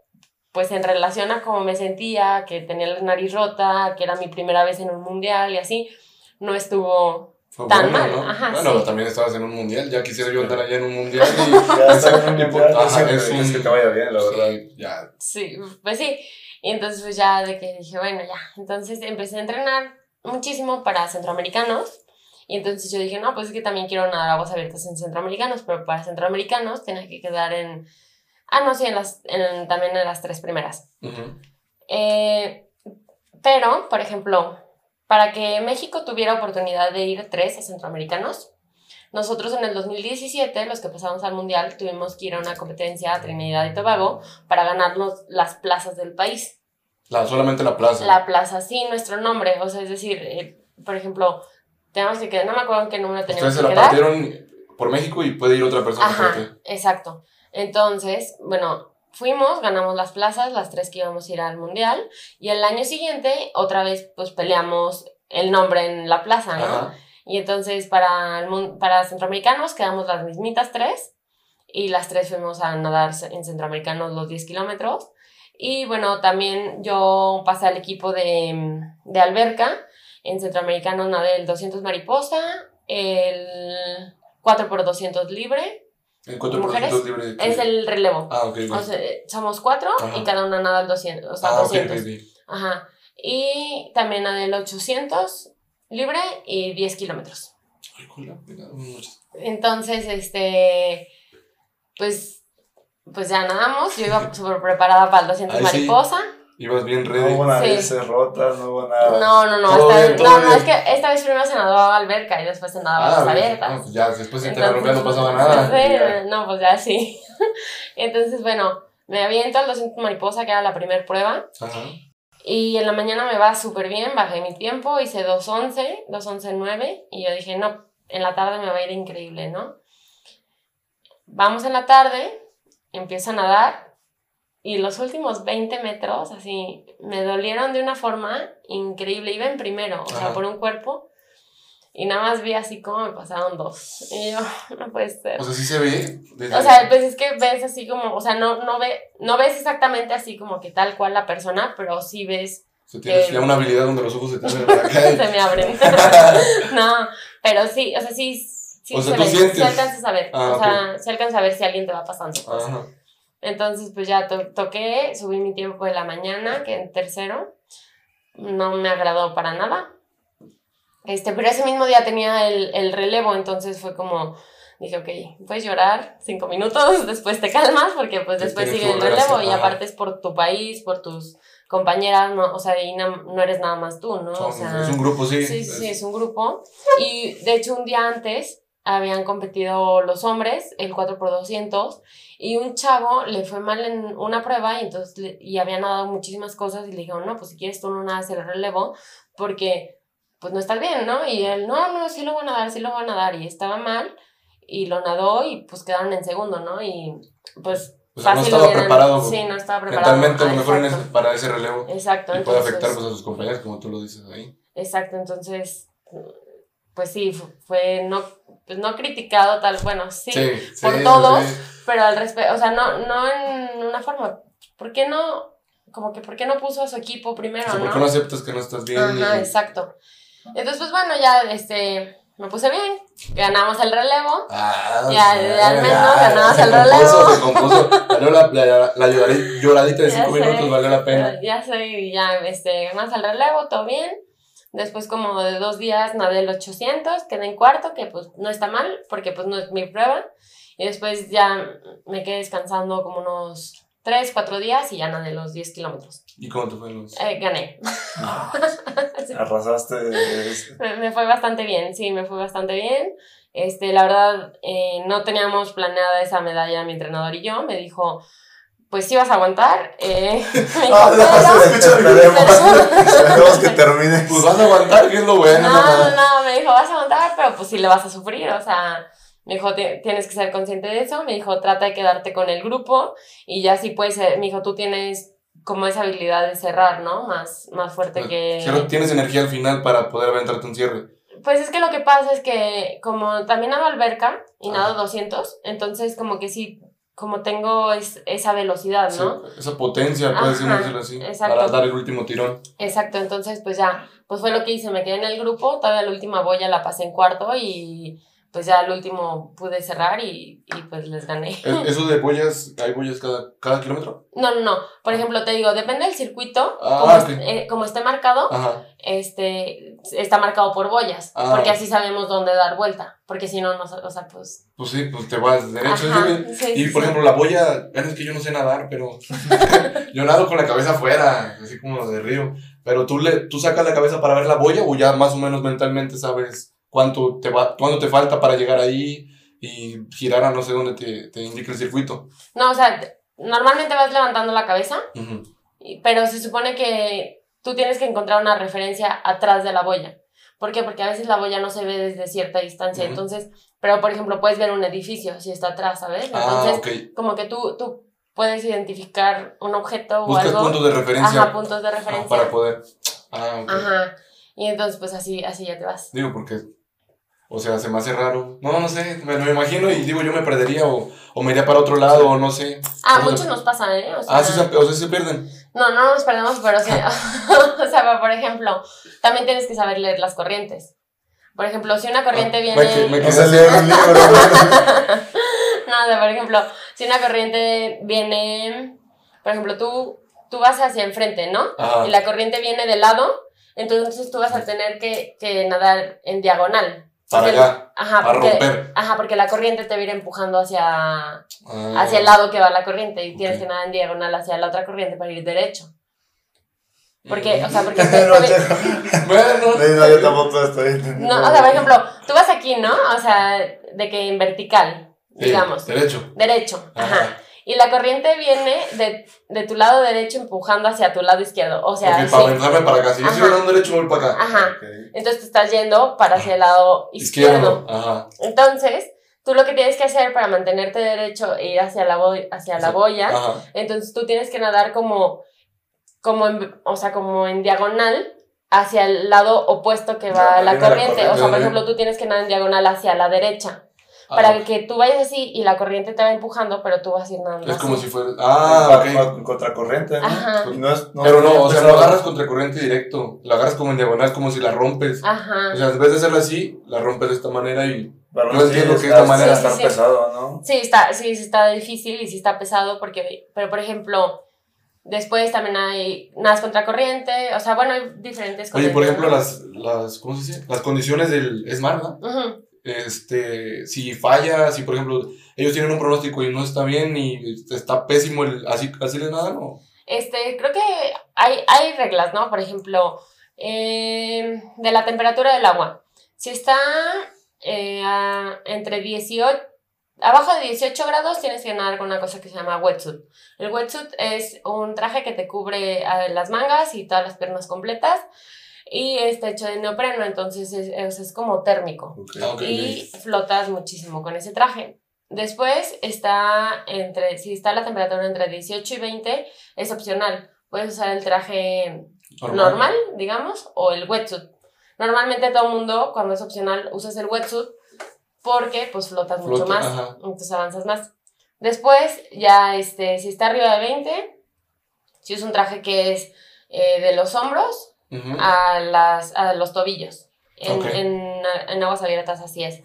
S3: pues en relación a cómo me sentía, que tenía la nariz rota, que era mi primera vez en un mundial y así, no estuvo
S2: Fue
S3: Tan
S2: bueno,
S3: mal,
S2: ¿no?
S3: ajá,
S2: bueno,
S3: sí.
S2: también estabas en un mundial. Ya quisiera yo andar allá en un mundial y.
S1: Ya está en un mundial,
S2: Ajá,
S1: es,
S2: un-
S1: que te vaya bien, la verdad.
S2: Sí, ya.
S3: Sí, pues sí. Y entonces pues ya de que dije, bueno, ya. Entonces empecé a entrenar muchísimo para centroamericanos. Y entonces yo dije, no, pues es que también quiero nadar aguas abiertas en centroamericanos, pero para centroamericanos tenía que quedar en... Ah, no, sí, en las, en, también en las tres primeras.
S2: Ujú.
S3: Eh, pero, por ejemplo, para que México tuviera oportunidad de ir tres a centroamericanos, nosotros en el 2017, los que pasamos al Mundial, tuvimos que ir a una competencia a Trinidad y Tobago para ganarnos las plazas del país.
S2: La, solamente la plaza.
S3: La plaza, sí, nuestro nombre. O sea, es decir, eh, por ejemplo, tenemos que quedar, no me acuerdo en qué número teníamos
S2: Ustedes se
S3: que
S2: la
S3: quedar.
S2: partieron por México y puede ir otra persona
S3: Ajá, exacto. Entonces, bueno, fuimos, ganamos las plazas, las tres que íbamos a ir al mundial, y el año siguiente otra vez pues peleamos el nombre en la plaza, ¿no?
S2: Ajá.
S3: Y entonces para, el, para centroamericanos quedamos las mismitas tres, y las tres fuimos a nadar en centroamericanos los 10 kilómetros. Y bueno, también yo pasé al equipo de, de alberca, en centroamericanos nadé el 200 mariposa, el 4x200 libre,
S2: ¿En cuánto
S3: ¿Mujeres?
S2: por ciento libre? de-
S3: es el relevo.
S2: Ah, ok.
S3: O sea, somos cuatro
S2: Ajá.
S3: y cada una nada al 200, o sea,
S2: ah, ok,
S3: 200.
S2: ok, ok.
S3: Ajá. Y también nada del 800 libre y 10 kilómetros.
S2: Ay, muchas.
S3: Entonces, este, pues, pues ya nadamos. Yo iba súper preparada para el 200
S2: Ay, sí. Ibas bien
S1: No
S2: ready.
S1: hubo
S3: Sí.
S1: narices rotas, no hubo nada.
S3: No, no, no. Esta
S2: bien,
S3: vez, no, no,
S2: bien.
S3: es que esta vez primero se nadó a alberca y después se nadaba a
S2: Ah,
S3: las
S2: bien.
S3: abiertas.
S2: No, pues ya, después de la no pasaba nada.
S3: sí, no, pues ya sí. Entonces, bueno, me aviento al 200 mariposa, que era la primera prueba.
S2: Ajá.
S3: Y en la mañana me va súper bien, bajé mi tiempo, hice 2.11, 2.11.9 y yo dije, no, en la tarde me va a ir increíble, ¿no? Vamos en la tarde, empiezo a nadar y los últimos 20 metros, así, me dolieron de una forma increíble. Iba en primero, o sea,
S2: Ajá.
S3: por un cuerpo. Y nada más vi así como me pasaron dos. Y yo, no puede ser.
S2: O sea, sí se ve. desde-
S3: O sea, pues es que ves así como, o sea, no, no, ve, no ves exactamente así como que tal cual la persona, pero sí ves,
S2: O sea, tienes
S3: que-
S2: ya una habilidad donde los ojos se te abren para acá. y-
S3: se me abren. no, pero sí, o sea, sí, sí
S2: O sea,
S3: se
S2: tú
S3: ve,
S2: sientes.
S3: sí alcanzas a ver,
S2: Ah,
S3: o sea, sí alcanzas a ver si alguien te va pasando. pues.
S2: Ajá.
S3: Entonces, pues ya to- toqué, subí mi tiempo de la mañana, que en tercero, no me agradó para nada. Este, pero ese mismo día tenía el, el relevo, entonces fue como, dije, ok, puedes llorar cinco minutos, después te calmas, porque pues después sigue el relevo y aparte es por tu país, por tus compañeras, no, o sea, y no, no eres nada más tú, ¿no? O sea,
S2: es un grupo. Sí,
S3: sí, sí, es un grupo. Y de hecho, un día antes habían competido los hombres, el 4x200, y un chavo le fue mal en una prueba y entonces le- y había nadado muchísimas cosas y le dijeron, no, pues si quieres tú no nadas el relevo porque pues no estás bien, ¿no? Y él, no, no, sí lo voy a nadar, sí lo voy a nadar, y estaba mal y lo nadó y pues quedaron en segundo, ¿no? Y pues
S2: O sea, no estaba preparado
S3: Sí, no estaba preparado.
S2: mentalmente,
S3: Ah,
S2: mejor ese- para ese relevo.
S3: Exacto.
S2: Y puede
S3: entonces-
S2: afectar pues, a sus compañeros, como tú lo dices ahí.
S3: Exacto, entonces, pues sí, fu- fue no, pues no criticado tal, bueno, sí,
S2: sí,
S3: por
S2: sí,
S3: todos.
S2: sí.
S3: pero al respecto, o sea, no, no en una forma, ¿por qué no, como que, ¿por qué no puso a su equipo primero,
S2: O sea, ¿por
S3: no?
S2: qué no aceptas que no estás bien?
S3: Ajá,
S2: Y-
S3: exacto. Entonces, pues bueno, ya, este, me puse bien, ganamos el relevo,
S2: Ah,
S3: Ya,
S2: sí,
S3: al menos
S2: ya, se
S3: el
S2: compuso,
S3: relevo.
S2: Se compuso. Valió la, la, la lloradi- lloradita de
S3: Ya
S2: cinco
S3: sé,
S2: minutos, valió la pena.
S3: pero Ya sé, ya, este, ganamos el relevo, todo bien. Después como de dos días nadé el 800, quedé en cuarto, que pues no está mal, porque pues no es mi prueba. Y después ya me quedé descansando como unos 3, 4 días y ya nadé los 10 kilómetros.
S2: ¿Y cómo te fue los...?
S3: Eh, gané. Sí.
S1: Arrasaste.
S3: Me, me fue bastante bien, sí, me fue bastante bien. Este, la verdad, eh, no teníamos planeada esa medalla mi entrenador y yo. Me dijo, pues sí vas a aguantar. Eh, me dijo,
S1: Ah, no,
S3: "Pero-
S1: Esperemos,
S3: pero-
S1: esperemos que termine.
S2: Pues vas a aguantar, que es lo bueno.
S3: No, no, no, me dijo, vas a aguantar, pero pues sí le vas a sufrir, o sea, me dijo, "Ti- tienes que ser consciente de eso, me dijo, trata de quedarte con el grupo y ya sí puedes, ser- me dijo, tú tienes como esa habilidad de cerrar, ¿no? Más, más fuerte que...
S2: Tienes energía al final para poder aventarte un cierre.
S3: Pues es que lo que pasa es que como también hago alberca y nado
S2: Ajá.
S3: 200, entonces como que sí, como tengo es- esa velocidad, ¿no?
S2: Sí, esa potencia, puedes decirlo así,
S3: exacto.
S2: para dar el último tirón.
S3: Exacto, entonces pues ya, pues fue lo que hice, me quedé en el grupo, todavía la última boya la pasé en cuarto y pues ya al último pude cerrar y, y pues les gané.
S2: Es- Eso de boyas, ¿hay boyas cada, cada kilómetro?
S3: No, no, no, por ejemplo te digo, depende del circuito,
S2: Ah,
S3: como,
S2: ok.
S3: est- eh, como esté marcado,
S2: Ajá.
S3: este, está marcado por boyas,
S2: Ah.
S3: porque así sabemos dónde dar vuelta, porque si no, no, o sea, pues...
S2: Pues sí, pues te vas derecho.
S3: Ajá,
S2: sí, Y por
S3: sí.
S2: ejemplo, la boya, es que yo no sé nadar, pero yo nado con la cabeza afuera, así como de río. Pero tú, le, tú sacas la cabeza para ver la boya o ya más o menos mentalmente sabes cuánto te, va, cuánto te falta para llegar ahí y girar a no sé dónde te, te indica el circuito.
S3: No, o sea, normalmente vas levantando la cabeza,
S2: Ujú.
S3: y- pero se supone que tú tienes que encontrar una referencia atrás de la boya. ¿Por qué? Porque a veces la boya no se ve desde cierta distancia.
S2: Ujú.
S3: Entonces, pero por ejemplo, puedes ver un edificio si está atrás, ¿sabes?
S2: Ah,
S3: Entonces,
S2: ok.
S3: como que tú, tú puedes identificar un objeto
S2: Buscas
S3: o algo.
S2: puntos de referencia
S3: Ajá, puntos de
S2: ah,
S3: referencia.
S2: para poder. Ah, ok.
S3: Ajá. Y entonces, pues así, así ya te vas.
S2: Digo, porque, o sea, se me hace raro. No, no sé, me lo imagino y digo, yo me perdería o, o me iría para otro lado o no sé.
S3: Ah,
S2: ¿Cómo
S3: muchos nos pasan, ¿eh? O sea,
S2: Ah, sí, se, o sea, se pierden.
S3: No, no nos perdemos, pero sí. o sea, por ejemplo, también tienes que saber leer las corrientes. Por ejemplo, si una corriente
S2: Ah,
S3: viene.
S2: me que- me
S1: No
S2: quedé
S1: se
S2: así.
S1: lee un libro.
S3: No, o sea, por ejemplo, si una corriente viene. Por ejemplo, tú, tú vas hacia enfrente, ¿no? Y la corriente viene de lado, entonces tú vas a tener que, que nadar en diagonal.
S2: Para
S3: Porque-
S2: allá,
S3: Ajá,
S2: para
S3: porque,
S2: romper.
S3: ajá, porque la corriente te va a ir empujando hacia,
S2: Ah.
S3: hacia el lado que va la corriente y tienes que nadar en diagonal hacia la otra corriente para ir derecho. Porque, o sea, porque... te-
S1: No,
S3: te-
S2: Bueno,
S1: no, yo tampoco estoy entendiendo.
S3: no, o sea, por ejemplo, tú vas aquí, ¿no? O sea, de que en vertical,
S2: sí,
S3: digamos.
S2: derecho.
S3: Derecho, ajá.
S2: Ajá.
S3: Y la corriente viene de, de tu lado derecho empujando hacia tu lado izquierdo. O sea,
S2: ok,
S3: sí.
S2: para para acá. Si yo sigo dando derecho, voy para acá.
S3: Ajá. Entonces te estás yendo para hacia el lado izquierdo.
S2: Izquierdo. Ajá.
S3: Entonces, tú lo que tienes que hacer para mantenerte derecho e ir hacia la, boy- hacia la boya,
S2: Ajá.
S3: entonces tú tienes que nadar como, como en, o sea, como en diagonal hacia el lado opuesto que va la
S1: la
S3: corriente. O sea, por ejemplo, tú tienes que nadar en diagonal hacia la derecha.
S2: Ah,
S3: Para que tú vayas así y la corriente te va empujando, pero tú vas a ir nadando
S2: Es como
S3: así.
S2: si fuera. Ah, ok.
S1: Con contracorriente, ¿no?
S3: Ajá.
S1: Y no es- no
S2: Pero no, o sea, no agarras contracorriente directo. La agarras como en diagonal, como si la rompes.
S3: Ajá.
S2: O sea, en vez de hacerla así, la rompes de esta manera y.
S1: Pero
S2: no
S1: sí,
S2: entiendo qué es
S1: está-
S2: la manera.
S1: está
S3: Sí, sí, sí.
S1: pesado, ¿no?
S3: Sí, está, sí, está difícil y sí está pesado porque, pero por ejemplo, después también hay nadas contracorriente, o sea, bueno, hay diferentes
S2: Oye, por ejemplo, las, las. ¿Cómo se dice? Las condiciones del. Es mar, ¿no?
S3: Ujú.
S2: Este. Si falla, si por ejemplo ellos tienen un pronóstico y no está bien y está pésimo, el, así, así les nada, ¿no?
S3: Este, creo que hay, hay reglas, ¿no? Por ejemplo, eh, de la temperatura del agua. Si está eh, a- entre 18, abajo de 18 grados, tienes que nadar con una cosa que se llama wetsuit. El wetsuit es un traje que te cubre a las mangas y todas las piernas completas y está hecho de neopreno, entonces es, es- es como térmico
S2: Ah,
S3: y flotas muchísimo con ese traje. Después está entre, si está la temperatura entre 18 y 20, es opcional. Puedes usar el traje normal, digamos, o el wetsuit. Normalmente todo el mundo, cuando es opcional, usas el wetsuit porque pues flotas mucho más,
S2: ajá.
S3: entonces avanzas más. Después, ya este, si está arriba de 20, si es un traje que es eh, de los hombros A, las, a los tobillos. En, en, en aguas abiertas así es.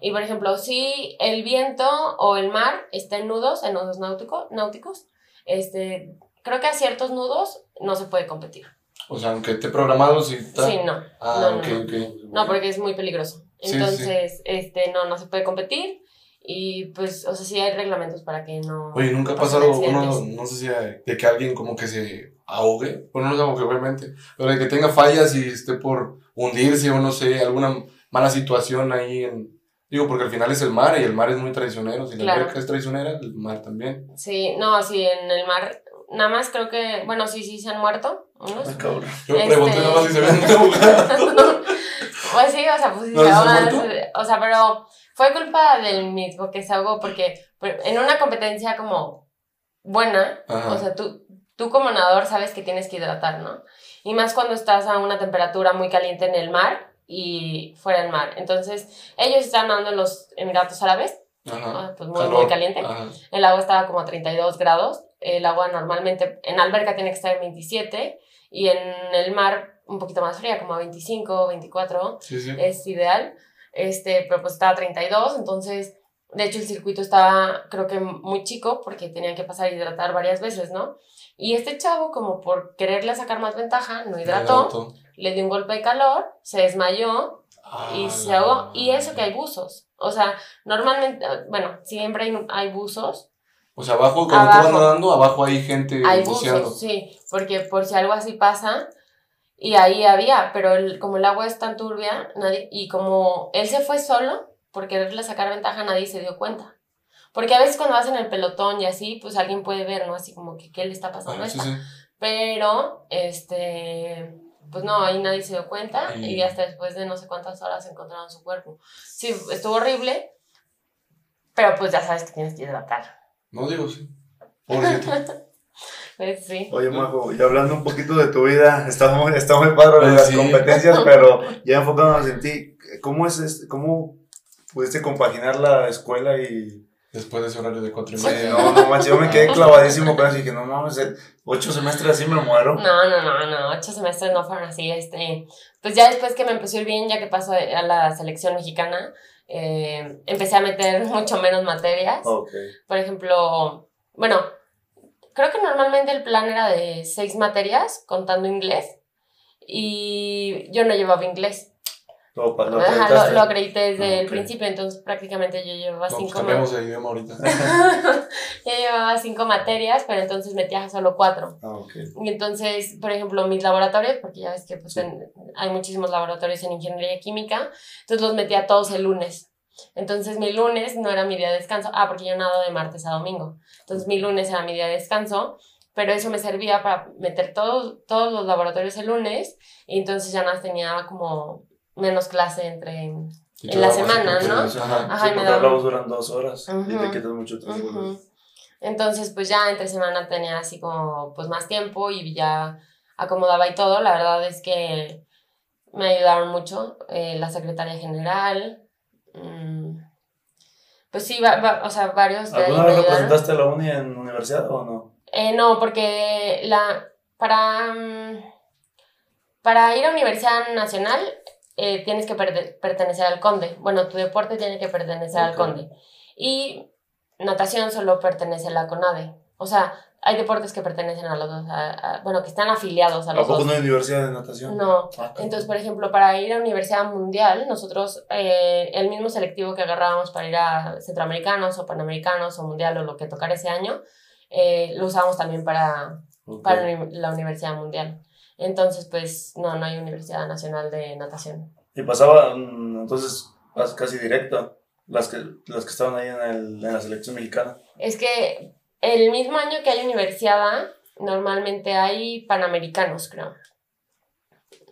S3: Y por ejemplo, si el viento o el mar está en nudos, en nudos náutico, náuticos, este, creo que a ciertos nudos no se puede competir.
S2: O sea, aunque esté programado, si está.
S3: Sí, no.
S2: Ah,
S3: no, no,
S2: ok,
S3: no. porque es muy peligroso.
S2: Sí, sí.
S3: Entonces, este, no, no se puede competir. Y pues, o sea, sí hay reglamentos para que no.
S2: Oye, nunca ha pasado uno, no sé si hay- de que alguien como que se ahogue, bueno, no es algo que obviamente, pero de que tenga fallas y esté por hundirse o no sé, alguna mala situación ahí en, digo, porque al final es el mar y el mar es muy traicionero, si la
S3: Claro.
S2: alberca es traicionera, el mar también.
S3: Sí, no, sí, en el mar. Nada más creo que, bueno, sí, sí se han muerto unos.
S1: Ay, cabrón.
S2: Yo
S3: Este-
S2: pregunté nada más si se habían ahogado.
S3: pues sí, o sea, pues sí,
S2: ¿No se ha
S3: ahogan,
S2: muerto?
S3: o sea, pero fue culpa del mismo que se ahogó porque en una competencia como buena,
S2: Ajá.
S3: o sea, tú, tú como nadador sabes que tienes que hidratar, ¿no? Y más cuando estás a una temperatura muy caliente en el mar y fuera del mar. Entonces, ellos están nadando en los Emiratos Árabes,
S2: Ajá.
S3: ah, pues muy, muy caliente.
S2: Ajá.
S3: El agua estaba como a 32 grados. El agua normalmente en alberca tiene que estar en 27 y en el mar un poquito más fría, como a 25, 24
S2: Sí, sí.
S3: es ideal, este, pero pues estaba a 32, entonces, de hecho el circuito estaba, creo que muy chico, porque tenían que pasar a hidratar varias veces, ¿no? Y este chavo, como por quererle sacar más ventaja, no hidrató, le dio un golpe de calor, se desmayó y
S2: Ah,
S3: se ahogó. Y eso que hay buzos. O sea, normalmente, bueno, siempre hay, hay buzos,
S2: O sea, abajo, cuando tú
S3: Abajo.
S2: vas nadando, abajo hay gente
S3: hay
S2: buceando.
S3: buzos, sí, porque por si algo así pasa, y ahí había, pero el- como el agua es tan turbia, nadie, y como él se fue solo, por quererle sacar ventaja, nadie se dio cuenta. Porque a veces cuando vas en el pelotón y así, pues alguien puede ver, ¿no? Así como que, ¿qué le está pasando a
S2: Ah, sí,
S3: esta?
S2: sí.
S3: Pero, este, pues no, ahí nadie se dio cuenta
S2: Y-
S3: y hasta después de no sé cuántas horas encontraron su cuerpo. Sí, estuvo horrible, pero pues ya sabes que tienes que hidratar.
S2: No digo, sí. Pobrecito.
S3: Pues sí.
S1: Oye, Majo, y hablando un poquito de tu vida, está muy, está muy padre de las
S2: Sí.
S1: competencias, pero ya enfocándonos en ti, ¿cómo es este, cómo pudiste compaginar la escuela y...
S2: Después de ese horario de cuatro y
S1: Sí,
S2: media.
S1: no, no manches, yo me quedé clavadísimo con eso y dije, no mames, ocho semestres así me muero.
S3: No, no, no, no, ocho semestres no fueron así, este, pues ya después que me empezó a ir bien, ya que pasó a la selección mexicana, eh, empecé a meter mucho menos materias,
S1: Ok.
S3: por ejemplo, bueno, creo que normalmente el plan era de seis materias, contando inglés, y yo no llevaba inglés,
S1: Lo, lo
S3: Ajá, lo, lo acredité desde
S1: Ah,
S3: el
S1: ok.
S3: principio, entonces prácticamente yo llevaba
S2: No, pues
S3: cinco
S2: cambiamos de idioma ahorita.
S3: ya llevaba cinco materias, pero entonces metía solo cuatro.
S1: Ah, ok.
S3: Y entonces, por ejemplo, mis laboratorios, porque ya ves que pues, en- hay muchísimos laboratorios en ingeniería química, entonces los metía todos el lunes. Entonces mi lunes no era mi día de descanso, ah, porque yo nado de martes a domingo. Entonces mi lunes era mi día de descanso, pero eso me servía para meter todos, todos los laboratorios el lunes y entonces ya nada tenía como menos clase entre
S2: Y
S3: en la
S2: daba
S3: semana. ¿no?
S2: Ajá.
S3: Ajá, y me
S1: hablamos duran dos horas y te quitas mucho tiempo.
S3: Entonces, pues ya entre semana tenía así como pues más tiempo y ya acomodaba y todo. La verdad es que me ayudaron mucho eh, la secretaria general. Mm, pues sí, va- va- o sea, varios de
S1: ¿Alguna vez representaste a la uni en universidad o no?
S3: Eh, no, porque la para, mm, para ir a Universidad Nacional eh, tienes que pertenecer al Conde. Bueno, tu deporte tiene que pertenecer al. Conde. Y natación solo pertenece a la CONADE. O sea, hay deportes que pertenecen a los dos, a- a- bueno, que están afiliados a
S1: ¿A
S3: los
S1: poco
S3: dos.
S1: no hay universidad de natación?
S3: No.
S1: Ah,
S3: Entonces, por ejemplo, para ir a Universidad Mundial, nosotros, eh, el mismo selectivo que agarrábamos para ir a Centroamericanos o Panamericanos o Mundial o lo que tocara ese año, eh, lo usamos también para,
S1: ok.
S3: para la uni- la Universidad Mundial. Entonces, pues, no, no hay Universidad Nacional de Natación.
S1: Y pasaba, mm, entonces, casi directo, las que, las que estaban ahí en, el, en la selección mexicana.
S3: Es que el mismo año que hay Universidad, normalmente hay Panamericanos, creo.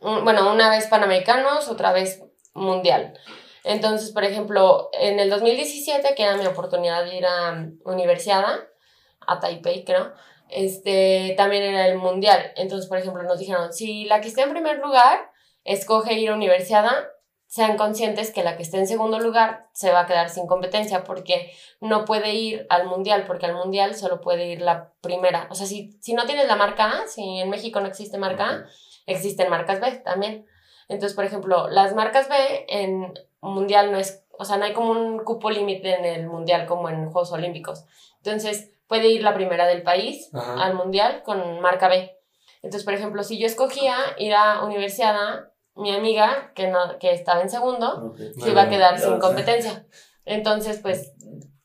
S3: Bueno, una vez Panamericanos, otra vez Mundial. Entonces, por ejemplo, en el 2017, que era mi oportunidad de ir a um, Universidad, a Taipei, creo, este, también era el Mundial. Entonces, por ejemplo, nos dijeron, si la que esté en primer lugar escoge ir a Universidad, sean conscientes que la que esté en segundo lugar se va a quedar sin competencia porque no puede ir al mundial, porque al mundial solo puede ir la primera. O sea, si, si no tienes la marca A, si en México no existe marca A, existen marcas B también. Entonces, por ejemplo, las marcas B en mundial no es, o sea, no hay como un cupo límite en el mundial como en Juegos Olímpicos. Entonces, puede ir la primera del país
S2: Ajá.
S3: al mundial con marca B. Entonces, por ejemplo, si yo escogía ir a Universidad A, mi amiga, que, no, que estaba en segundo,
S1: Ok.
S3: se iba a quedar sin competencia. Entonces, pues,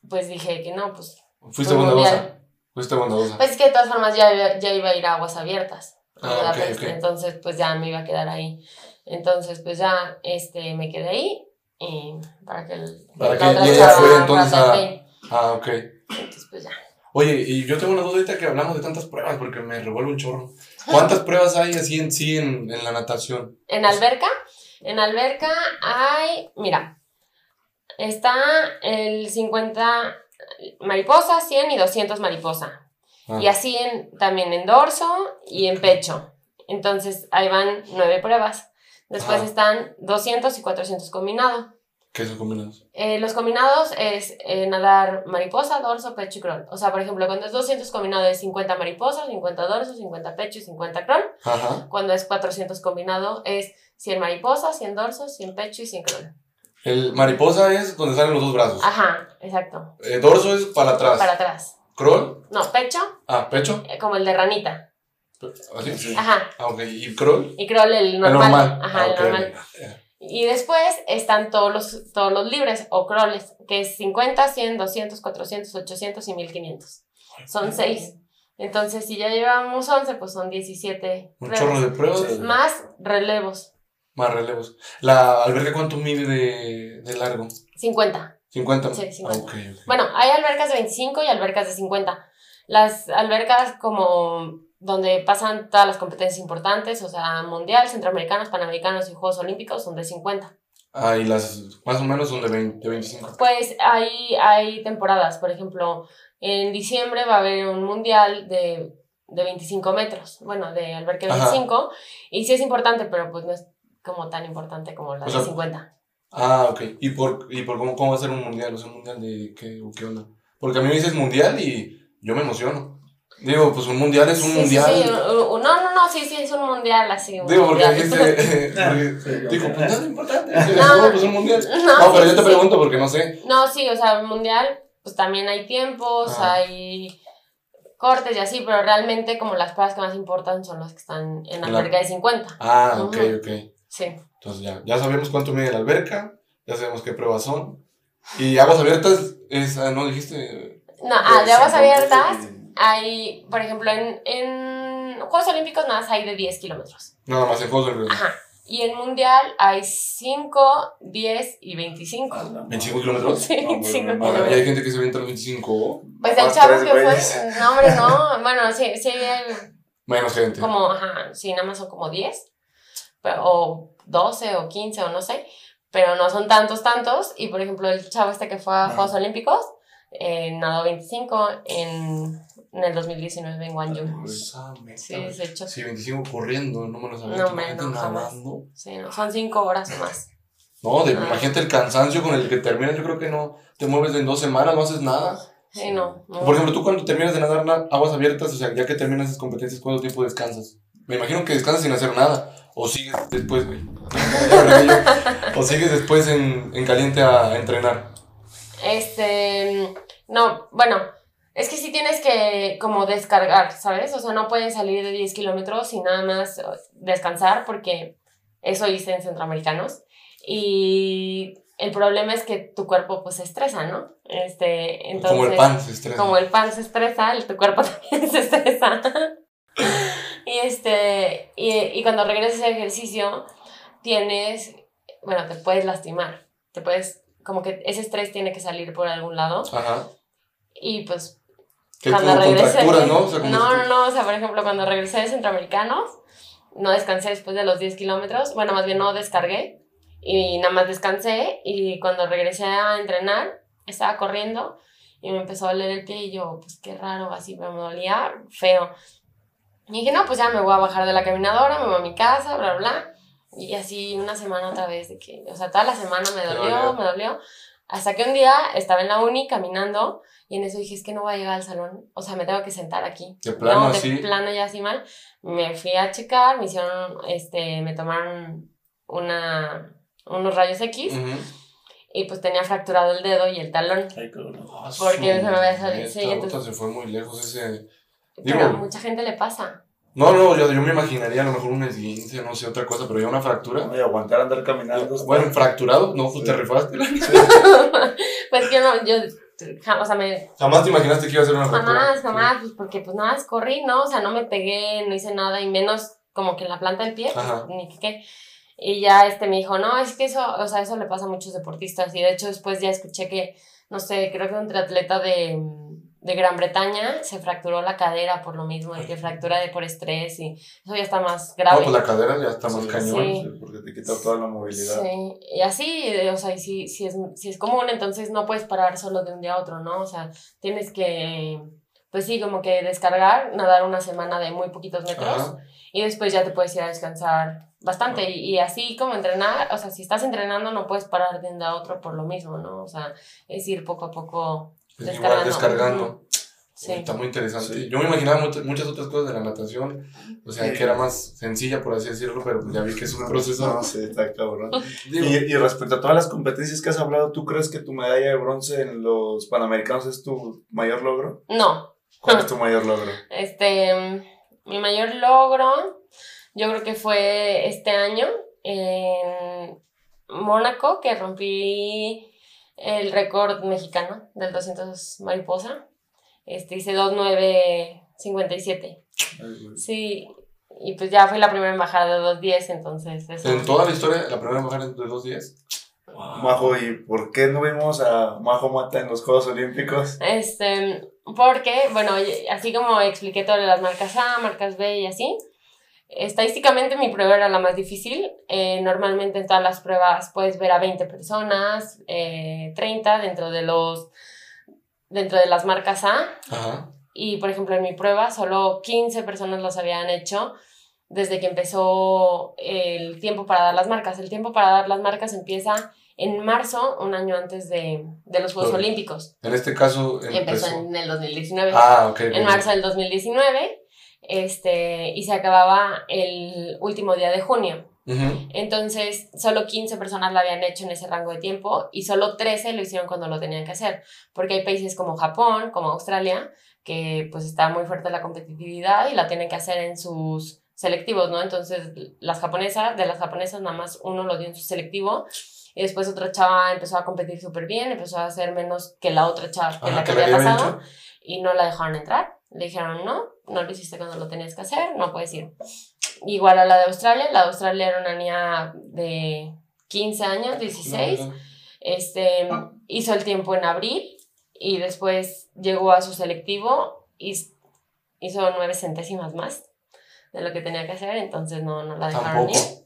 S3: pues dije que no, pues.
S2: Fuiste
S3: pues,
S2: bondadosa. Fuiste bondadosa.
S3: Pues es que de todas formas ya, ya iba a ir a aguas abiertas.
S2: Ah, ok,
S3: Budapest,
S2: ok.
S3: Entonces, pues ya me iba a quedar ahí. Entonces, pues ya este, me quedé ahí. Y para que el.
S2: Para
S3: la
S2: que ella fuera entonces a-. Ah, ok.
S3: Entonces, pues ya.
S2: Oye, y yo tengo una duda ahorita que hablamos de tantas pruebas porque me revuelve un chorro. ¿Cuántas pruebas hay así en sí en, en la natación?
S3: En alberca, en alberca hay, mira, está el 50 mariposa, 100 y 200 mariposa.
S2: Ah.
S3: Y así en, también en dorso y en pecho. Entonces ahí van nueve pruebas. Después
S2: Ajá.
S3: están 200 y 400 combinado.
S2: ¿Qué son combinados?
S3: Eh, los combinados es eh, nadar mariposa, dorso, pecho y crawl. O sea, por ejemplo, cuando es 200 combinado es 50 mariposa, 50 dorso, 50 pecho y 50 crawl.
S2: Ajá.
S3: Cuando es 400 combinado es 100 mariposa, 100 dorso, 100 pecho y 100 crawl.
S2: El mariposa es donde salen los dos brazos.
S3: Ajá, exacto.
S2: Eh, dorso es para atrás.
S3: Para atrás.
S2: Crawl.
S3: No, pecho,
S2: Ah, pecho.
S3: eh, como el de ranita.
S2: Así.
S1: Sí.
S3: Ajá.
S2: Ah, ok. ¿Y crawl?
S3: Y crawl el
S2: El
S3: normal.
S2: normal.
S3: Ajá,
S2: Ah,
S3: el
S2: ok,
S3: normal. Y después están todos los, todos los libres o crawles, que es 50, 100, 200, 400, 800 y 1500. Son 6. Entonces, si ya llevamos 11, pues son 17
S2: Un chorro de pruebas.
S3: Más relevos,
S2: Más relevos. ¿La alberca cuánto mide de, de largo?
S3: 50.
S2: 50.
S3: Sí, 50.
S2: Ah, ok, ok.
S3: Bueno, hay albercas de 25 y albercas de 50. Las albercas como donde pasan todas las competencias importantes, o sea, mundial, centroamericanos, panamericanos y Juegos Olímpicos, son de 50.
S2: Ah, y las más o menos son de, 20, de 25.
S3: Pues hay, hay temporadas, por ejemplo, en diciembre va a haber un mundial de, de 25 metros, bueno, de alberca de
S2: Ajá.
S3: 25, y sí es importante, pero pues no es como tan importante como la
S2: O
S3: de
S2: sea,
S3: 50.
S2: Ah, ok. ¿Y por, y por cómo, cómo va a ser un mundial? O sea, un mundial de qué, o qué onda? Porque a mí me dices mundial y yo me emociono. Digo, pues un mundial es un
S3: Sí,
S2: mundial.
S3: sí, no, no, no, sí, sí, es un mundial así. Un
S2: Digo, porque
S3: mundial.
S2: dijiste.
S1: Ah,
S2: porque-
S1: ok.
S2: pues nada importante.
S3: No,
S2: No, pues un mundial.
S3: No,
S2: No, pero
S3: sí,
S2: yo te
S3: sí,
S2: pregunto porque no sé.
S3: No, sí, o sea, el mundial, pues también hay tiempos,
S2: Ah.
S3: hay cortes y así, pero realmente como las pruebas que más importan son las que están en
S2: Claro.
S3: alberca de 50.
S2: Ah, ok,
S3: Ujú.
S2: ok.
S3: Sí.
S2: Entonces ya, ya sabemos cuánto mide la alberca, ya sabemos qué pruebas son. Y aguas abiertas es, ah, no dijiste.
S3: No, ah, de aguas abiertas
S1: sí.
S3: Hay, por ejemplo, en, en Juegos Olímpicos nada más hay de 10 kilómetros.
S2: Nada más en Juegos Olímpicos.
S3: Ajá. Y en Mundial hay 5, 10 y 25.
S1: A la madre.
S2: 25 kilómetros.
S3: Sí,
S1: No,
S3: 25
S1: pero
S2: Ah,
S3: kilómetros.
S2: y hay gente que se avienta los 25.
S3: Pues el chavo que fue. No, hombre, no. Bueno, sí, sí, hay
S2: Menos gente.
S3: como, ajá, sí, nada más son como 10. pero- o 12 o 15 o no sé. pero no son tantos, tantos. Y por ejemplo, el chavo este que fue a Juegos Olímpicos, eh, nadó 25 en, en el 2019 en Guangzhou. Sí, de hecho.
S2: Sí, 25 corriendo, no me lo sabía.
S3: No, hombre, no, jamás. Sí, no, son 5 horas más.
S2: No, de, imagínate el cansancio con el que terminas, yo creo que no te mueves en dos semanas, no haces nada.
S3: Sí, no, no.
S2: Por ejemplo, tú cuando terminas de nadar na- aguas abiertas, o sea, ya que terminas esas competencias, ¿cuánto tiempo descansas? Me imagino que descansas sin hacer nada. O sigues después, güey. Me o sigues después en, en caliente a entrenar.
S3: Este, no, bueno, es que sí tienes que como descargar, ¿sabes? O sea, no puedes salir de 10 kilómetros y nada más descansar porque eso hice en centroamericanos. Y el problema es que tu cuerpo pues se estresa, ¿no? Este, entonces,
S2: Como el pan se estresa.
S3: como el pan se estresa, el- tu cuerpo también se estresa. y este, y, y cuando regresas al ejercicio, tienes, bueno, te puedes lastimar, te puedes, como que ese estrés tiene que salir por algún lado.
S2: Ajá.
S3: Y pues
S2: Que
S3: cuando regresé.
S2: ¿no? O sea,
S3: no, no, no, o sea, por ejemplo, cuando regresé de Centroamericanos, no descansé después de los 10 kilómetros, bueno, más bien no descargué y nada más descansé y cuando regresé a entrenar, estaba corriendo y me empezó a doler el pie y yo, pues qué raro, así, me dolía feo. Y dije, no, pues ya me voy a bajar de la caminadora, me voy a mi casa, bla, bla. Y así una semana otra vez de que, o sea, toda la semana me dolió,
S2: dolió.
S3: me dolió. Hasta que un día estaba en la uni caminando y en eso dije, es que no voy a llegar al salón, o sea, me tengo que sentar aquí.
S2: De plano
S3: no, de
S2: así.
S3: plano ya así mal. Me fui a checar, me hicieron, este, me tomaron una, unos rayos X
S2: Ujú.
S3: y pues tenía fracturado el dedo y el talón.
S1: Ay.
S2: Ah,
S3: Porque
S2: su
S3: se me había salido- sí, entonces-
S2: se fue muy lejos ese...
S3: Pero
S2: Digo-
S3: a mucha gente le pasa.
S2: No, no, yo, yo me imaginaría a lo mejor un esguince, no sé, otra cosa, pero ya una fractura.
S1: Voy a aguantar andar caminando.
S2: Bueno, fracturado, no, te
S1: Sí.
S2: rifaste.
S3: pues yo no, yo, o sea, me,
S2: Jamás te imaginaste que iba a ser una fractura.
S3: jamás, jamás, pues porque pues nada, más corrí, ¿no? O sea, no me pegué, no hice nada y menos como que en la planta del pie, pues,
S2: Ajá.
S3: ni que qué. Y ya este me dijo, no, es que eso, o sea, eso le pasa a muchos deportistas. Y de hecho después ya escuché que, no sé, creo que un triatleta de, de Gran Bretaña se fracturó la cadera por lo mismo, y que fractura de por estrés y eso ya está más
S2: No,
S3: grave.
S2: pues la cadera ya está más
S1: Sí,
S2: cañón.
S3: Sí.
S1: Porque te quita toda la movilidad.
S3: Sí, y así, o sea, y si, si, es, si es común, entonces no puedes parar solo de un día a otro, ¿no? O sea, tienes que, pues sí, como que descargar, nadar una semana de muy poquitos metros
S2: Ajá.
S3: y después ya te puedes ir a descansar bastante. Y, y así como entrenar, o sea, si estás entrenando no puedes parar de un día a otro por lo mismo, ¿no? O sea, es ir poco a poco
S2: igual descargando.
S3: Sí.
S2: Está muy interesante.
S1: Sí.
S2: Yo me imaginaba muchas, muchas otras cosas de la natación, o sea,
S1: Sí.
S2: que era más sencilla, por así decirlo, pero ya vi que es un proceso.
S1: No, sí, está cabrón. Y, y respecto a todas las competencias que has hablado, ¿tú crees que tu medalla de bronce en los Panamericanos es tu mayor logro?
S3: No,
S1: ¿Cuál es tu mayor logro?
S3: Este, mm, mi mayor logro, yo creo que fue este año en Mónaco, que rompí el récord mexicano del 200 mariposa. Este, hice 2.957.
S1: Ay, güey.
S3: Sí, y pues ya fue la primera embajada de 2.10, entonces eso.
S2: en toda la historia, la primera mujer de dos días.
S1: Majo, ¿y por qué no vimos a Majo Mata en los Juegos Olímpicos?
S3: Este, porque, bueno, así como expliqué todo de las marcas A, marcas B y así, estadísticamente mi prueba era la más difícil. Eh, normalmente en todas las pruebas puedes ver a 20 personas, eh, 30 dentro de los dentro de las marcas A
S2: Ajá.
S3: y por ejemplo en mi prueba solo 15 personas los habían hecho desde que empezó el tiempo para dar las marcas. El tiempo para dar las marcas empieza en marzo, un año antes de, de los Juegos. Olímpicos.
S2: En este caso
S3: Empezó
S2: empezó.
S3: en el 2019.
S2: Ah, ok.
S3: en marzo del 2019 este, y se acababa el último día de junio. Entonces, solo 15 personas lo habían hecho en ese rango de tiempo y solo 13 lo hicieron cuando lo tenían que hacer. Porque hay países como Japón, como Australia, que pues está muy fuerte la competitividad y la tienen que hacer en sus selectivos, ¿no? Entonces, las japonesas, de las japonesas, nada más uno lo dio en su selectivo y después otra chava empezó a competir súper bien, empezó a hacer menos que la otra chava que
S2: Ajá,
S3: la que había pasado y no la dejaron entrar. Le dijeron, no, no lo hiciste cuando lo tenías que hacer, no puedes ir. Igual a la de Australia, la de Australia era una niña de 15 años, 16,
S2: No, no.
S3: este, hizo el tiempo en abril y después llegó a su selectivo y hizo nueve centésimas más de lo que tenía que hacer, entonces no, no la dejaron ir.
S2: Tampoco.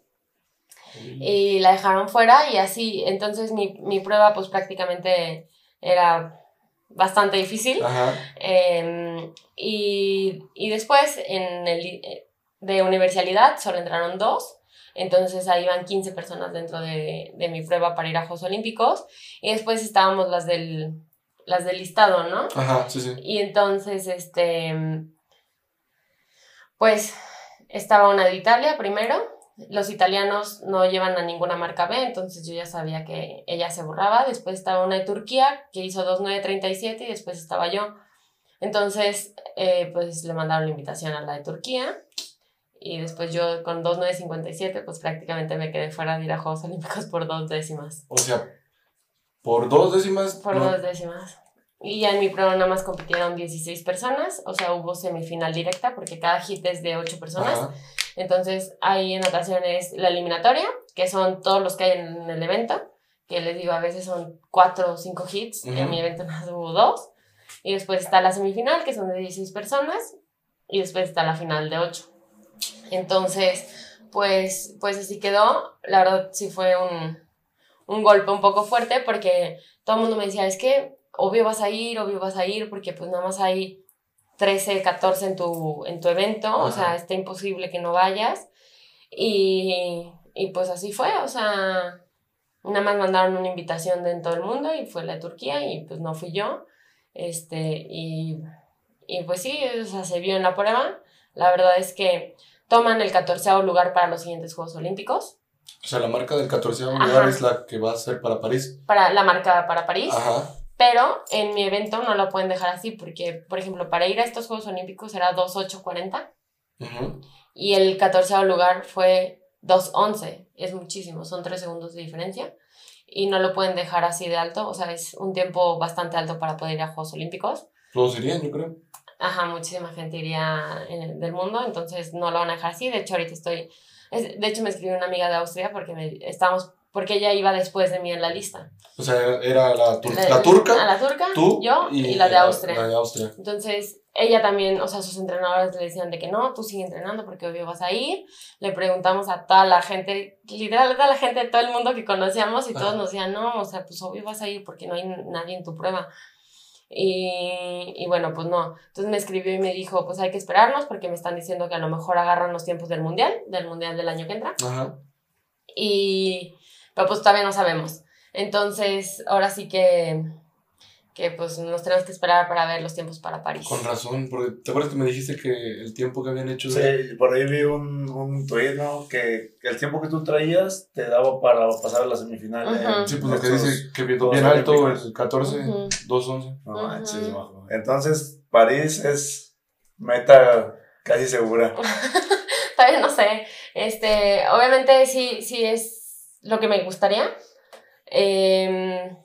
S3: y la dejaron fuera y así, entonces mi, mi prueba pues prácticamente era bastante difícil.
S2: Ajá.
S3: Em, y, y después en el, eh, de universalidad solo entraron dos. Entonces ahí van 15 personas dentro de, de mi prueba para ir a Juegos Olímpicos. Y después estábamos las del, las del listado, ¿no?
S2: Ajá, sí, sí.
S3: Y entonces, este, pues estaba una de Italia primero. Los italianos no llevan a ninguna marca B, entonces yo ya sabía que ella se borraba. Después estaba una de Turquía que hizo 2.937 y después estaba yo. Entonces, eh, pues le mandaron la invitación a la de Turquía. Y después yo con 2.957, pues prácticamente me quedé fuera de ir a Juegos Olímpicos por dos décimas.
S2: O sea, por dos décimas.
S3: Por
S2: no-
S3: dos décimas. Y ya en mi prueba nada más compitieron 16 personas, o sea, hubo semifinal directa porque cada hit es de 8 personas.
S2: Ajá.
S3: Entonces, hay en natación es la eliminatoria, que son todos los que hay en el evento, que les digo, a veces son 4 o 5 hits,
S2: Ujú.
S3: en mi evento nada más hubo 2. Y después está la semifinal, que son de 16 personas, y después está la final de 8. Entonces, pues, pues así quedó. La verdad sí fue un, un golpe un poco fuerte porque todo el mundo me decía, es que obvio vas a ir, obvio vas a ir, porque pues nada más hay 13, 14 en tu, en tu evento, o sea, está imposible que no vayas. Y, y pues así fue, o sea, nada más mandaron una invitación de en todo el mundo y fue la de Turquía y pues no fui yo. Este, y, y pues sí, o sea, se vio en la prueba. La verdad es que toman el 14 lugar para los siguientes Juegos Olímpicos,
S2: O sea, la marca del 14
S3: Ajá.
S2: lugar es la que va a ser para París.
S3: para la marca para París.
S2: Ajá.
S3: Pero en mi evento no lo pueden dejar así porque, por ejemplo, para ir a estos Juegos Olímpicos era 2.840
S2: Ujú.
S3: y el 14 lugar fue 2.11. Es muchísimo, son 3 segundos de diferencia y no lo pueden dejar así de alto. O sea, es un tiempo bastante alto para poder ir a Juegos Olímpicos.
S2: Todos irían, yo creo.
S3: Ajá, muchísima gente iría en el- del mundo, entonces no lo van a dejar así. De hecho, ahorita estoy. es- de hecho, me escribió una amiga de Austria porque me, estábamos, porque ella iba después de mí en la lista.
S2: O sea, era la, tur-
S3: La-
S2: la turca,
S3: la turca,
S2: tú
S3: yo y, la de Austria.
S2: La de Austria.
S3: Entonces, ella también, o sea, sus entrenadores le decían de que no, tú sigue entrenando porque obvio vas a ir. Le preguntamos a toda la gente, literal, a toda la gente de todo el mundo que conocíamos y todos
S2: Ajá.
S3: nos decían, no, o sea, pues obvio vas a ir porque no hay nadie en tu prueba. Y, y bueno, pues no. Entonces me escribió y me dijo, pues hay que esperarnos porque me están diciendo que a lo mejor agarran los tiempos del mundial, del mundial del año que entra.
S2: Ajá.
S3: Y, pero pues todavía no sabemos. Entonces, ahora sí que, que pues nos tenemos que esperar para ver los tiempos para París.
S2: Con razón, porque te acuerdas que me dijiste que el tiempo que habían hecho
S1: Sí,
S2: de...
S1: por ahí vi un, un tweet, ¿no? Que, que el tiempo que tú traías te daba para pasar a la semifinal.
S3: Ujú.
S1: en
S2: Sí, pues lo que dice que bien, bien alto, el 14,
S3: Ujú.
S2: 211.
S1: No manches,
S3: Ujú.
S1: majo. Entonces, París es meta casi segura.
S3: Todavía no sé. Este, obviamente sí, sí es lo que me gustaría. Em,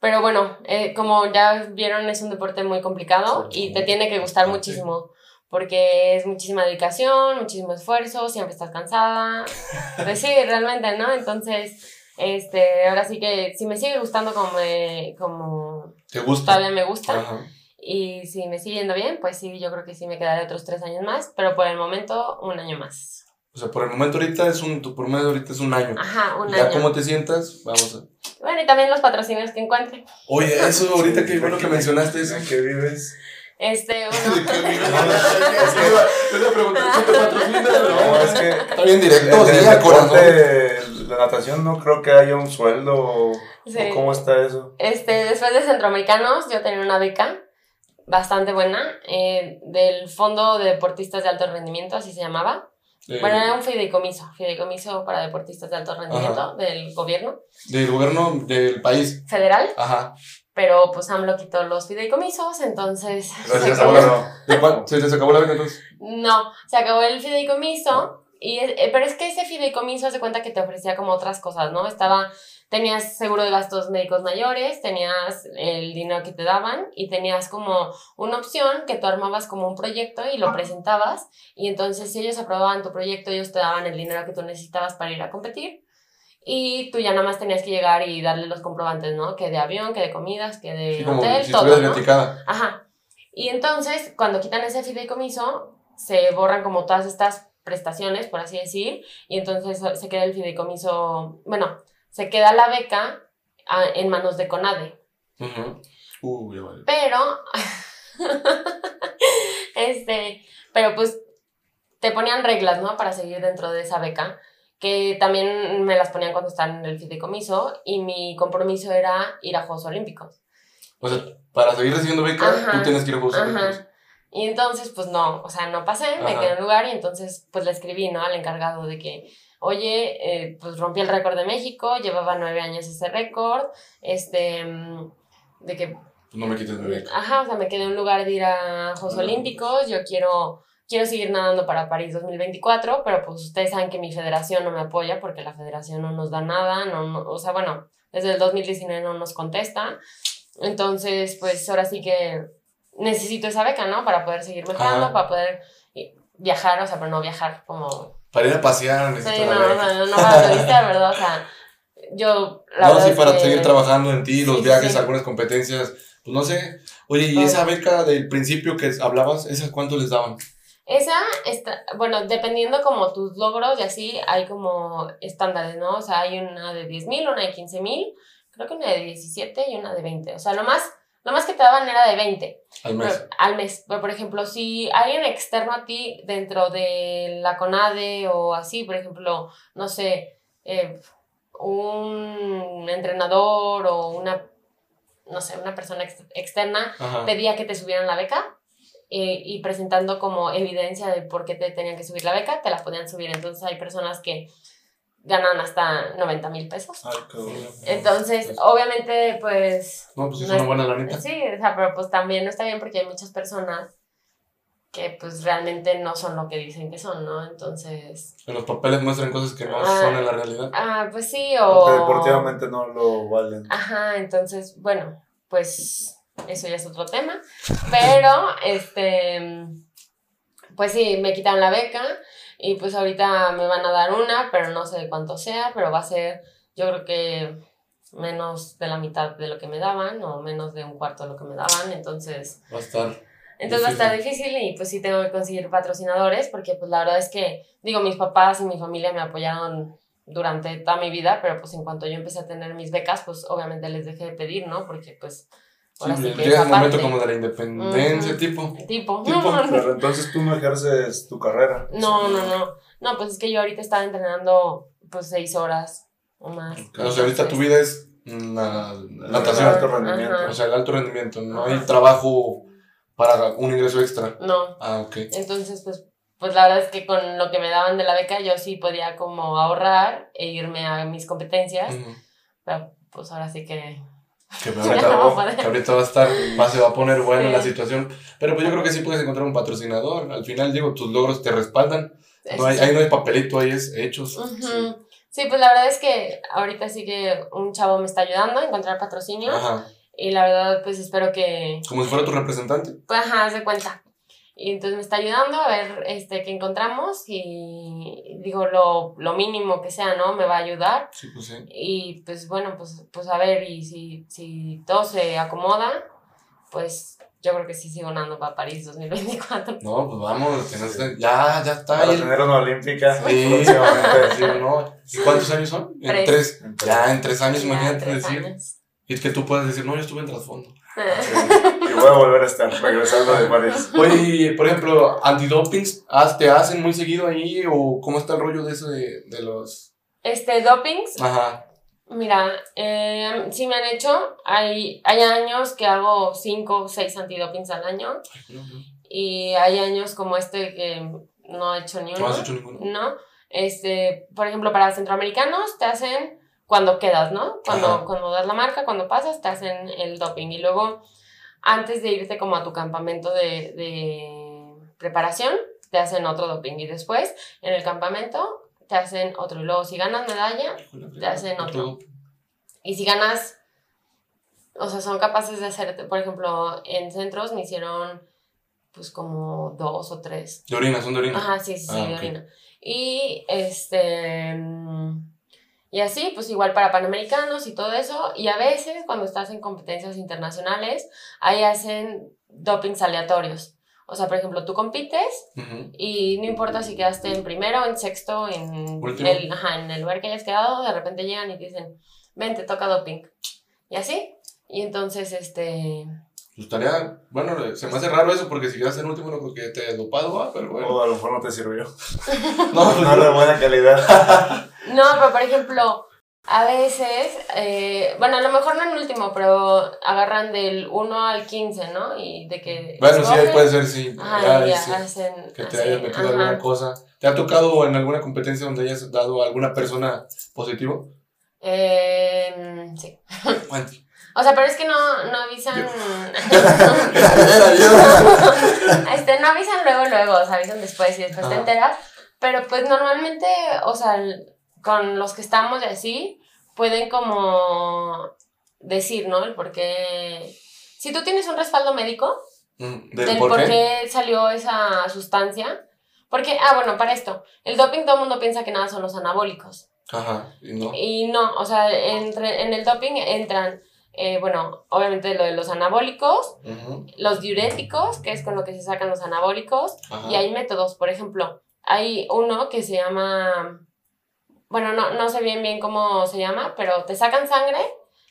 S3: pero bueno, eh, como ya vieron, es un deporte muy complicado y te tiene que gustar muchísimo. Porque es muchísima dedicación, muchísimo esfuerzo, siempre estás cansada. Pues sí, realmente, ¿no? Entonces, este, ahora sí que si me sigue gustando como, me- como
S2: ¿Te gusta?
S3: todavía me gusta,
S2: Ajá.
S3: y si me sigue yendo bien, pues sí, yo creo que sí me quedaré otros tres años más, pero por el momento un año más.
S2: O sea, por el momento ahorita es un, tu promedio ahorita es un año.
S3: Ajá, un
S2: ya
S3: año.
S2: cómo te sientas, vamos a...
S3: Bueno, y también los patrocinios que encuentre.
S2: Oye, eso ahorita que bueno que mencionaste eso.
S1: ¿En qué vives?
S3: Este,
S2: ¿De
S3: uno.
S2: qué vives? Es que iba- te iba a preguntar, ¿quién te patrocina?
S1: No, es que
S2: Está bien directo, sí,
S1: el
S2: corazón.
S1: la natación no creo que haya un sueldo. o-
S3: Sí.
S1: o ¿Cómo está eso?
S3: Este, después de Centroamericanos, yo tenía una beca bastante buena eh, del Fondo de Deportistas de Alto Rendimiento, así se llamaba.
S2: Eh,
S3: Bueno, era un fideicomiso, fideicomiso para deportistas de alto rendimiento del gobierno
S2: Del gobierno del país.
S3: federal,
S2: Ajá.
S3: pero pues AMLO quitó los fideicomisos, entonces...
S1: Gracias,
S3: se.
S2: ¿Se acabó la beca entonces?
S3: No, se acabó el fideicomiso, y, es- eh, pero es que ese fideicomiso hace cuenta que te ofrecía como otras cosas, ¿no? Estaba, tenías seguro de gastos médicos mayores, tenías el dinero que te daban y tenías como una opción que tú armabas como un proyecto y lo presentabas y entonces si ellos aprobaban tu proyecto, ellos te daban el dinero que tú necesitabas para ir a competir. Y tú ya nada más tenías que llegar y darle los comprobantes, ¿no? Que de avión, que de comidas, que de
S2: Sí, como
S3: hotel,
S2: si
S3: todo, ¿no? Ajá. Y entonces, cuando quitan ese fideicomiso, se borran como todas estas prestaciones, por así decir, y entonces se queda el fideicomiso, bueno, se queda la beca ah, en manos de CONADE.
S2: Uh, ya vale.
S3: Pero, este, pero pues te ponían reglas, ¿no? Para seguir dentro de esa beca, que también me las ponían cuando estaban en el fideicomiso y mi compromiso era ir a Juegos Olímpicos.
S2: O sea, para seguir recibiendo beca,
S3: Ajá.
S2: tú tienes que ir a Juegos
S3: Ajá.
S2: Olímpicos.
S3: Y entonces, pues no, o sea, no pasé, me quedé en lugar y entonces, pues le escribí, ¿no? Al encargado de que, oye, eh, pues rompí el récord de México, llevaba nueve años ese récord, este, mm, de que
S2: No me quites mi beca.
S3: Ajá, o sea, me quedé en un lugar de ir a Juegos Olímpicos. Yo quiero, quiero seguir nadando para París 2024, pero pues ustedes saben que mi federación no me apoya porque la federación no nos da nada, no, no- o sea, bueno, desde el 2019 no nos contesta. Entonces, pues ahora sí que necesito esa beca, ¿no? Para poder seguir mejorando,
S2: Ajá.
S3: para poder viajar, o sea, pero no viajar como...
S2: Para ir a pasear,
S3: Sí,
S2: necesito
S3: no,
S2: la
S3: no,
S2: beca.
S3: no, no para turistear, ¿verdad? O sea, yo... La
S2: No, sí, para
S3: que-
S2: seguir trabajando en ti, los
S3: Sí,
S2: viajes,
S3: sí.
S2: algunas competencias. Pues no sé. Oye, ¿y esa beca del principio que hablabas, esa cuánto les daban?
S3: Esa está, bueno, dependiendo como tus logros y así, hay como estándares, ¿no? O sea, hay una de 10 mil, una de 15 mil, creo que una de 17 y una de 20. O sea, lo más, lo más que te daban era de 20
S2: Al mes.
S3: pero- al mes. Pero, por ejemplo, si alguien externo a ti dentro de la CONADE o así, por ejemplo, no sé, eh, un entrenador o una, no sé, una persona ex- externa
S2: Ajá.
S3: pedía que te subieran la beca eh, y presentando como evidencia de por qué te tenían que subir la beca, te la podían subir. Entonces hay personas que ganan hasta 90 mil pesos.
S1: Ay.
S3: Entonces, obviamente, pues...
S2: No, pues es
S3: no
S2: una buena lanita.
S3: Sí, o sea, pero pues también no está bien porque hay muchas personas que pues realmente no son lo que dicen que son, ¿no? Entonces...
S2: En los papeles muestran cosas que no
S3: Ah.
S2: son en la realidad.
S3: Ah, pues sí,
S1: Que
S3: o...
S1: deportivamente no lo valen.
S3: Ajá, entonces, bueno, pues eso ya es otro tema. Pero, este, pues sí, me quitaron la beca y pues ahorita me van a dar una, pero no sé cuánto sea, pero va a ser, yo creo que menos de la mitad de lo que me daban o menos de un cuarto de lo que me daban, entonces...
S2: Va a estar.
S3: Entonces va a estar difícil y pues sí tengo que conseguir patrocinadores porque pues la verdad es que, digo, mis papás y mi familia me apoyaron durante toda mi vida, pero pues en cuanto yo empecé a tener mis becas, pues obviamente les dejé de pedir, ¿no? Porque pues ahora sí, que
S2: llega el momento
S3: parte-
S2: como de la independencia,
S3: Ujú.
S2: tipo.
S3: Tipo,
S2: Tipo,
S1: Pero entonces tú no ejerces tu carrera.
S3: no, no, no, no, pues es que yo ahorita estaba entrenando pues seis horas o más.
S2: O sea, ahorita tu vida es
S1: El
S2: natación.
S1: alto rendimiento.
S3: Ajá.
S2: O sea, el alto rendimiento. No hay
S3: Ajá.
S2: trabajo para un ingreso extra.
S3: No,
S2: Ah, ok.
S3: entonces pues pues la verdad es que con lo que me daban de la beca yo sí podía como ahorrar e irme a mis competencias,
S2: Ujú.
S3: pero pues ahora sí que
S2: Que, ahorita,
S3: no voy a poder.
S2: que ahorita va a estar, va, se va a poner buena
S3: Sí.
S2: la situación. Pero pues yo creo que sí puedes encontrar un patrocinador. Al final, digo, tus logros te respaldan. No hay,
S3: sí.
S2: ahí no hay papelito, ahí es hechos.
S3: Ujú. Sí, pues la verdad es que ahorita sí que un chavo me está ayudando a encontrar patrocinio
S2: Ajá.
S3: y la verdad pues espero que,
S2: Como si fuera tu representante.
S3: pues ajá, de cuenta. Y entonces me está ayudando a ver este, qué encontramos y digo lo, lo mínimo que sea, ¿no? Me va a ayudar
S2: Sí, pues sí.
S3: y pues bueno, pues, pues a ver y si, si todo se acomoda, pues yo creo que sí sigo ganando para París 2024.
S2: No, pues vamos, que no esté- ya, ya está.
S1: Para tener una olímpica
S2: Sí, sí, ¿no? ¿Y cuántos años son? En
S3: Tres.
S2: tres.
S1: En tres.
S2: Ya, en tres años,
S3: Ya,
S2: imagínate
S3: tres
S2: decir.
S3: años.
S2: Y que tú puedas decir, no, yo estuve en trasfondo.
S1: Y voy a volver a estar regresando de París.
S2: Oye, por ejemplo, antidopings, ¿haz- ¿te hacen muy seguido ahí? ¿O cómo está el rollo de eso de, de los.
S3: Este, dopings,
S2: Ajá.
S3: Mira, eh, sí me han hecho. Hay, hay años que hago 5 o 6 antidopings al año. Y hay años como este que no he hecho ni uno.
S2: No has hecho ninguno.
S3: ¿no? Este, por ejemplo, para centroamericanos te hacen cuando quedas, ¿no? Cuando,
S2: Ajá.
S3: cuando das la marca, cuando pasas, te hacen el doping. Y luego, antes de irte como a tu campamento de, de preparación, te hacen otro doping. Y después, en el campamento, te hacen otro. Y luego, si ganas medalla, Te hacen otro. y si ganas, o sea, son capaces de hacer, por ejemplo, en centros me hicieron pues como dos o tres.
S2: De orina, son de orina.
S3: Ajá, sí, sí, sí,
S2: Ah,
S3: de orina. Y este. Y así, pues igual para panamericanos y todo eso. Y a veces, cuando estás en competencias internacionales, ahí hacen dopings aleatorios. O sea, por ejemplo, tú compites y no importa si quedaste en primero, en sexto, en
S2: Último.
S3: el, ajá, en el lugar que hayas quedado, de repente llegan y te dicen, ven, te toca doping. Y así. Y entonces, este...
S2: Pues estaría, bueno, se me hace raro eso porque si quedas en último no creo que te he dopado, ¿va? pero bueno.
S1: O a lo mejor no te sirvió.
S2: No,
S1: No de buena calidad.
S3: No, pero por ejemplo, a veces, eh, bueno, a lo mejor no en último, pero agarran del 1 al 15, ¿no? Y de que...
S2: bueno, sí, puede ser, sí.
S3: Ajá,
S2: ya
S3: hacen...
S2: que te hayas metido
S3: ajá.
S2: alguna cosa. ¿Te ha tocado en alguna competencia donde hayas dado a alguna persona positivo?
S3: Eh, sí.
S2: Bueno,
S3: O sea, pero es que no, no avisan... este, no avisan luego, luego, o sea, avisan después y después te
S2: Ajá.
S3: enteras. Pero pues normalmente, o sea, con los que estamos y así, pueden como decir, ¿no? El por qué... Si tú tienes un respaldo médico,
S2: mm,
S3: del
S2: ¿Del
S3: por
S2: por
S3: qué?
S2: qué?
S3: salió esa sustancia. Porque, ah, bueno, para esto, el doping todo el mundo piensa que nada son los anabólicos.
S2: Ajá, y no.
S3: Y no, o sea, entre, en el doping entran, eh, bueno, obviamente lo de los anabólicos, los diuréticos, que es con lo que se sacan los anabólicos,
S2: Ajá.
S3: y hay métodos, por ejemplo, hay uno que se llama, bueno, no, no sé bien bien cómo se llama, pero te sacan sangre,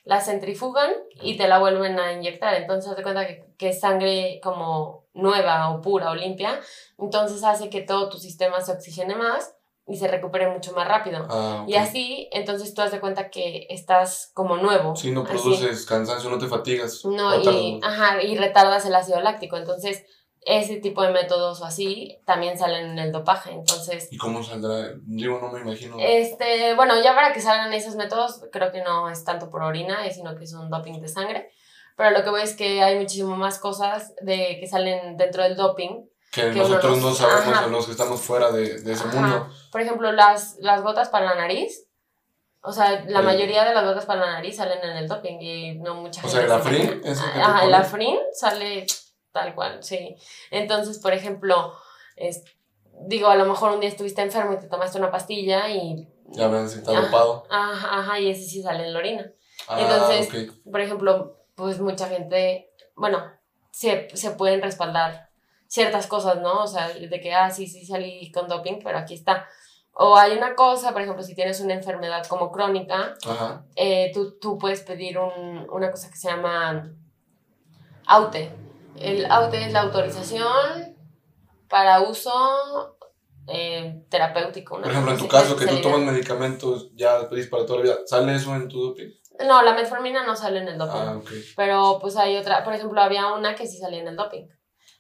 S3: la centrifugan y te la vuelven a inyectar. Entonces, te cuenta que, que es sangre como nueva o pura o limpia. Entonces, hace que todo tu sistema se oxigene más y se recupere mucho más rápido.
S2: Ah.
S3: Y así, entonces tú das de cuenta que estás como nuevo.
S2: Sí, no
S3: así.
S2: produces cansancio, no te fatigas.
S3: No, y, ajá, y retardas el ácido láctico. Entonces, ese tipo de métodos o así también salen en el dopaje. Entonces,
S2: ¿Y cómo saldrá? Digo, no me imagino.
S3: este, bueno, ya para que salgan esos métodos, creo que no es tanto por orina, es sino que es un doping de sangre. Pero lo que voy es que hay muchísimo más cosas de que salen dentro del doping.
S2: Que
S3: que
S2: nosotros
S3: no-
S2: sabemos,
S3: ajá.
S2: o los que estamos fuera de, de ese
S3: Ajá.
S2: mundo.
S3: Por ejemplo, las, las gotas para la nariz. O sea, la mayoría de las gotas para la nariz salen en el doping y no mucha
S2: O
S3: gente.
S2: sea, el
S3: se
S2: Afrin,
S3: mete.
S2: ¿ese que te
S3: Ajá, el? Afrin sale tal cual, sí. Entonces, por ejemplo, es, digo, a lo mejor un día estuviste enfermo y te tomaste una pastilla y.
S2: Ya ven si está dopado.
S3: Ajá, ajá, y ese sí sale en la orina.
S2: Ah,
S3: Entonces,
S2: ok.
S3: Por ejemplo, pues mucha gente, bueno, se, se pueden respaldar ciertas cosas, ¿no? O sea, de que, ah, sí, sí salí con doping, pero aquí está. O hay una cosa, por ejemplo, si tienes una enfermedad como crónica,
S2: Ajá.
S3: eh, tú, tú puedes pedir un- una cosa que se llama AUTE. El AUTE es la autorización para uso eh, terapéutico. una
S2: Por ejemplo, en tu caso, que tú tomas medicamentos ya pedís para toda la vida, ¿sale eso en tu doping?
S3: No, la metformina no sale en el doping.
S2: Ah, ok.
S3: Pero pues hay otra, por ejemplo, había una que sí salía en el doping,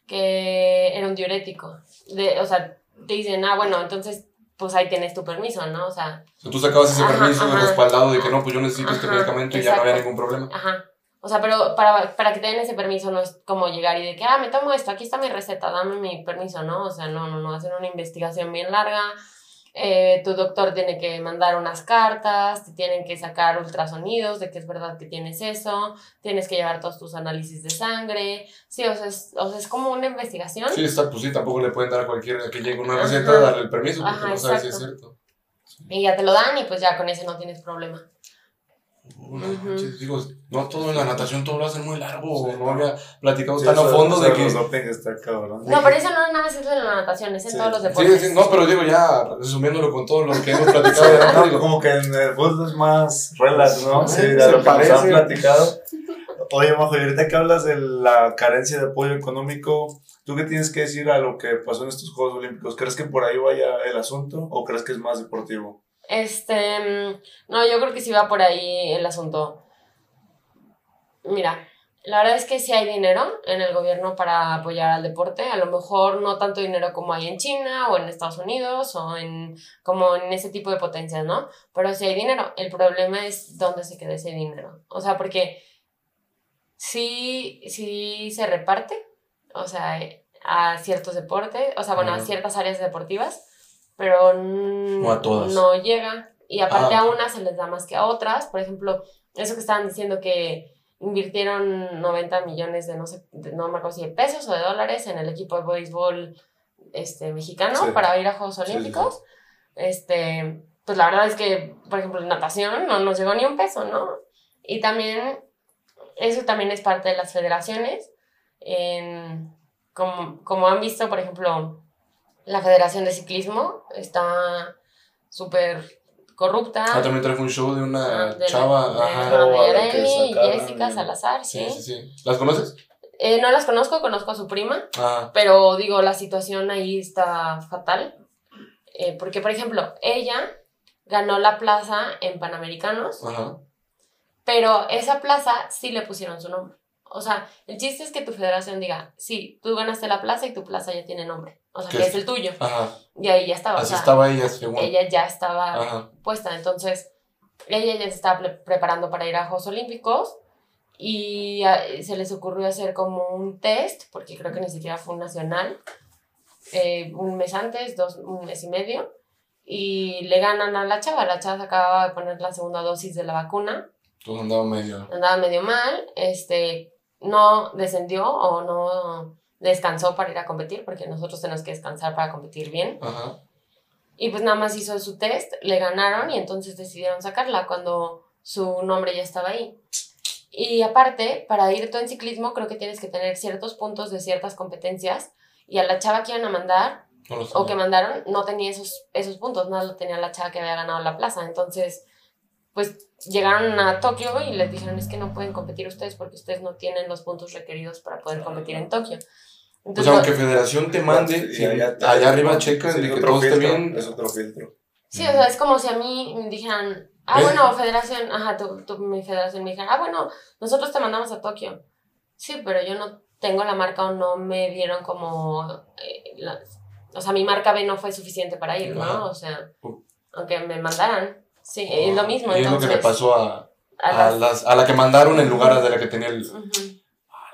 S3: que era un diurético. De, o sea, te dicen, ah, bueno, entonces pues ahí tienes tu permiso, ¿no? O sea,
S2: tú sacabas ese
S3: Ajá,
S2: permiso
S3: ajá.
S2: respaldado de que no, pues yo necesito este
S3: Ajá,
S2: medicamento y ya no había
S3: exacto.
S2: ningún problema.
S3: ajá. O sea, pero para, para que te den ese permiso no es como llegar y de que, ah, me tomo esto, aquí está mi receta, dame mi permiso, ¿no? O sea, no, no, no, hacen una investigación bien larga. Eh, tu doctor tiene que mandar unas cartas, te tienen que sacar ultrasonidos de que es verdad que tienes eso, tienes que llevar todos tus análisis de sangre. Sí, o sea, es, o sea, es como una investigación.
S2: Sí, está, pues sí, tampoco le pueden dar a cualquiera que llegue una receta darle el permiso porque
S3: Ajá,
S2: no sabes si es cierto.
S3: Y ya te lo dan y pues ya con ese no tienes problema.
S2: Digo, no todo en la natación todo lo hacen muy largo.
S1: Sí,
S2: no
S1: no.
S2: había platicado
S1: Sí,
S2: tan a fondo de
S1: los
S2: que.
S1: doping está cabrón.
S3: No, pero eso no nada más es en la natación, es en
S1: Sí.
S3: todos los deportes.
S2: Sí, sí, no, pero digo ya, resumiéndolo con todo lo que hemos platicado de antes,
S1: No,
S2: digo,
S1: como que en el fútbol es más relax, ¿no? Sí, de lo que nos han platicado. Oye, Majo, y ahorita que hablas de la carencia de apoyo económico, ¿tú qué tienes que decir a lo que pasó en estos Juegos Olímpicos? ¿Crees que por ahí vaya el asunto o crees que es más deportivo?
S3: Este, mm, no, yo creo que sí va por ahí el asunto. Mira, la verdad es que sí hay dinero en el gobierno para apoyar al deporte, a lo mejor no tanto dinero como hay en China o en Estados Unidos o en como en ese tipo de potencias, ¿no? Pero sí hay dinero. El problema es dónde se queda ese dinero. O sea, porque sí, sí se reparte, o sea, a ciertos deportes, o sea, bueno, a ciertas áreas deportivas, pero n-
S2: O a todas.
S3: no llega. Y aparte
S2: Ah,
S3: a unas se les da más que a otras. Por ejemplo, eso que estaban diciendo que invirtieron 90 millones de no sé, de- no me acuerdo si de pesos o de dólares en el equipo de béisbol este, mexicano
S1: Sí.
S3: para ir a Juegos
S1: Sí, sí, sí.
S3: Olímpicos. Este, pues la verdad es que, por ejemplo, en natación no nos llegó ni un peso, ¿no? Y también, eso también es parte de las federaciones, en como, como han visto, por ejemplo, la Federación de Ciclismo está súper corrupta.
S2: Ah, también trajo un show de una
S3: Ah, de la-
S2: chava.
S3: de
S2: ajá.
S3: la
S1: Oh,
S3: Arely
S1: que
S3: y
S1: sacaron
S3: Jessica Salazar,
S2: Sí,
S3: ¿sí?
S2: sí, sí. ¿Las conoces?
S3: Eh, no las conozco, conozco a su prima,
S2: Ah,
S3: pero digo, la situación ahí está fatal. Eh, porque, por ejemplo, ella ganó la plaza en Panamericanos,
S2: ajá.
S3: pero esa plaza sí le pusieron su nombre. O sea, el chiste es que tu federación diga, sí, tú ganaste la plaza y tu plaza ya tiene nombre. O sea,
S2: ¿Qué
S3: que
S2: es?
S3: es el tuyo.
S2: Ajá.
S3: Y ahí ya estaba. o
S2: Así
S3: sea,
S2: estaba ella, según.
S3: ella ya estaba
S2: Ajá.
S3: puesta. Entonces, ella ya se estaba pre- preparando para ir a Juegos Olímpicos y ah, se les ocurrió hacer como un test, porque creo que ni siquiera fue un nacional, eh, un mes antes, dos, un mes y medio, y le ganan a la chava. La chava se acababa de poner la segunda dosis de la vacuna,
S2: Todo andaba medio.
S3: andaba medio mal, este, no descendió o no descansó para ir a competir, porque nosotros tenemos que descansar para competir bien.
S2: Ajá.
S3: Y pues nada más hizo su test, le ganaron y entonces decidieron sacarla cuando su nombre ya estaba ahí. Y aparte, para ir tú en ciclismo, creo que tienes que tener ciertos puntos de ciertas competencias. Y a la chava que iban a mandar,
S2: No
S3: o que mandaron, no tenía esos, esos puntos, nada lo tenía la chava que había ganado la plaza. Entonces, pues llegaron a Tokio y les dijeron, es que no pueden competir ustedes porque ustedes no tienen los puntos requeridos para poder competir en Tokio.
S2: O
S3: Entonces,
S2: sea, aunque Federación te mande, si allá,
S1: te-
S2: arriba checan
S1: sí,
S2: de que todo esté
S1: filtro,
S2: bien.
S1: Es otro filtro.
S3: Sí, o sea, es como si a mí me dijeran, ah,
S2: ¿Ves?
S3: bueno, federación, ajá, tu, tu- mi federación me dijera, ah, bueno, nosotros te mandamos a Tokio. Sí, pero yo no tengo la marca o no me dieron como, eh, la- o sea, mi marca B no fue suficiente para ir,
S2: Ajá.
S3: ¿no? O sea, aunque me mandaran, sí, es lo mismo.
S2: Y es lo que le pasó a,
S3: a
S2: a,
S3: las-
S2: las, a la que mandaron en lugar de la que tenía el.
S3: Ujú.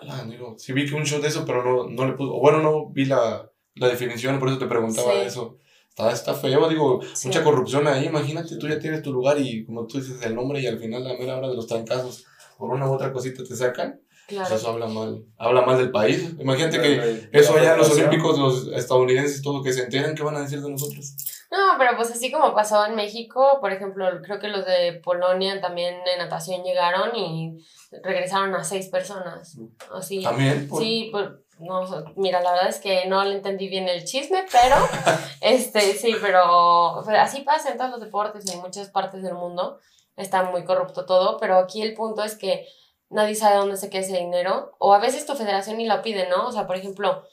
S2: Ala, digo, sí vi que un show de eso, pero no, no le puso. Bueno, no vi la, la definición, por eso te preguntaba
S3: Sí.
S2: eso. Está, está feo, digo,
S3: Sí.
S2: mucha corrupción ahí. Imagínate, tú ya tienes tu lugar y como tú dices el nombre y al final, a la mera hora de los trancazos, por una u otra cosita te sacan. Pues
S3: Claro.
S2: eso habla mal, habla mal del país. Imagínate que eso allá en los. Olímpicos, los estadounidenses, todo que se enteran, ¿qué van a decir de nosotros?
S3: No, pero pues así como pasó en México, por ejemplo, creo que los de Polonia también en natación llegaron y regresaron a seis personas. Así.
S2: También, por-
S3: Sí, pues, no, mira, la verdad es que no le entendí bien el chisme, pero, este, sí, pero pero así pasa en todos los deportes, en muchas partes del mundo, está muy corrupto todo, pero aquí el punto es que nadie sabe dónde se queda ese dinero, o a veces tu federación ni lo pide, ¿no? O sea, por ejemplo,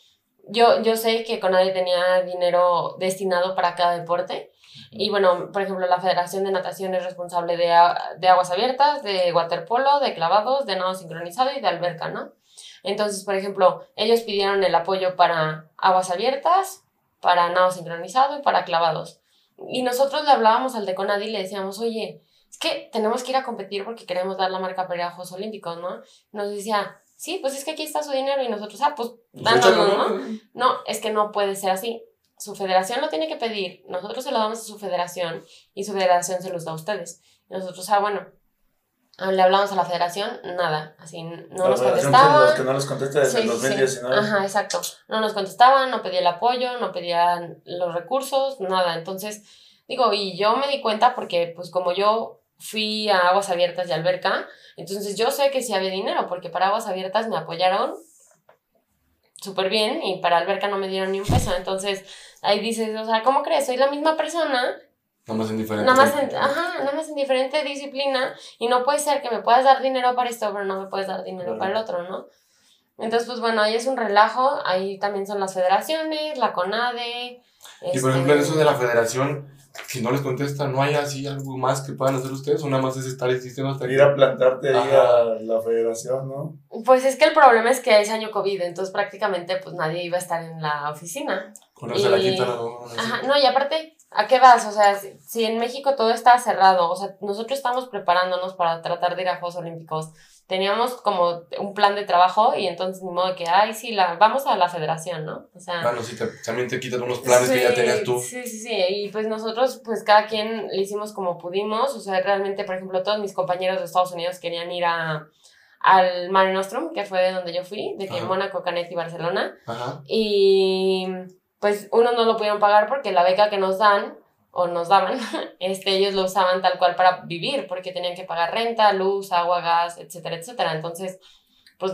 S3: yo, yo sé que Conade tenía dinero destinado para cada deporte, y bueno, por ejemplo, la Federación de Natación es responsable de, de aguas abiertas, de waterpolo, de clavados, de nado sincronizado y de alberca, ¿no? Entonces, por ejemplo, ellos pidieron el apoyo para aguas abiertas, para nado sincronizado y para clavados. Y nosotros le hablábamos al de Conadi y le decíamos, oye, es que tenemos que ir a competir porque queremos dar la marca para Juegos Olímpicos, ¿no? Nos decía, sí, pues es que aquí está su dinero y nosotros, ah, pues
S2: Pues échalo,
S3: ¿no?
S2: ¿no?
S3: Es que no puede ser así. Su federación lo tiene que pedir, nosotros se lo damos a su federación y su federación se los da a ustedes. Y nosotros, ah, bueno, le hablamos a la federación, nada, así no
S1: La
S3: nos contestaban.
S1: Los que no les contesta desde
S3: Sí,
S1: el
S3: sí, sí.
S1: 2019.
S3: Ajá, exacto. No nos contestaban, no pedía el apoyo, no pedían los recursos, nada. Entonces, digo, y yo me di cuenta porque, pues, como yo fui a Aguas Abiertas y Alberca, entonces yo sé que sí había dinero, porque para Aguas Abiertas me apoyaron súper bien y para Alberca no me dieron ni un peso. Entonces, ahí dices, o sea, ¿cómo crees? Soy la misma persona,
S2: Nada más en diferente.
S3: nada más en, ajá, nada más en diferente disciplina y no puede ser que me puedas dar dinero para esto, pero no me puedes dar dinero
S1: Claro.
S3: para el otro, ¿no? Entonces, pues bueno, ahí es un relajo, ahí también son las federaciones, la CONADE.
S2: Y por ejemplo,
S3: este,
S2: eso de la federación, si no les contesta, ¿no hay así algo más que puedan hacer ustedes? ¿O nada más es estar insistiendo hasta que...
S1: Ir a plantarte ahí
S2: Ajá.
S1: a la federación, ¿no?
S3: Pues es que el problema es que es año COVID, entonces prácticamente pues nadie iba a estar en la oficina.
S2: Con la
S3: y-
S2: ¿no? Así.
S3: Ajá, no, y aparte, ¿a qué vas? O sea, si, si en México todo está cerrado, o sea, nosotros estamos preparándonos para tratar de ir a Juegos Olímpicos. Teníamos como un plan de trabajo y entonces ni modo que, ay, sí, la, vamos a la federación, ¿no? O sea...
S2: Bueno, sí, te- también te quitan unos planes que ya tenías tú.
S3: Sí, sí, sí. Y pues nosotros, pues cada quien le hicimos como pudimos. O sea, realmente, por ejemplo, todos mis compañeros de Estados Unidos querían ir a, al Mare Nostrum, que fue de donde yo fui, de que
S2: Ajá.
S3: Mónaco, Canet y Barcelona.
S2: Ajá.
S3: Y pues unos no lo pudieron pagar porque la beca que nos dan o nos daban, este, ellos lo usaban tal cual para vivir, porque tenían que pagar renta, luz, agua, gas, etcétera, etcétera. Entonces, pues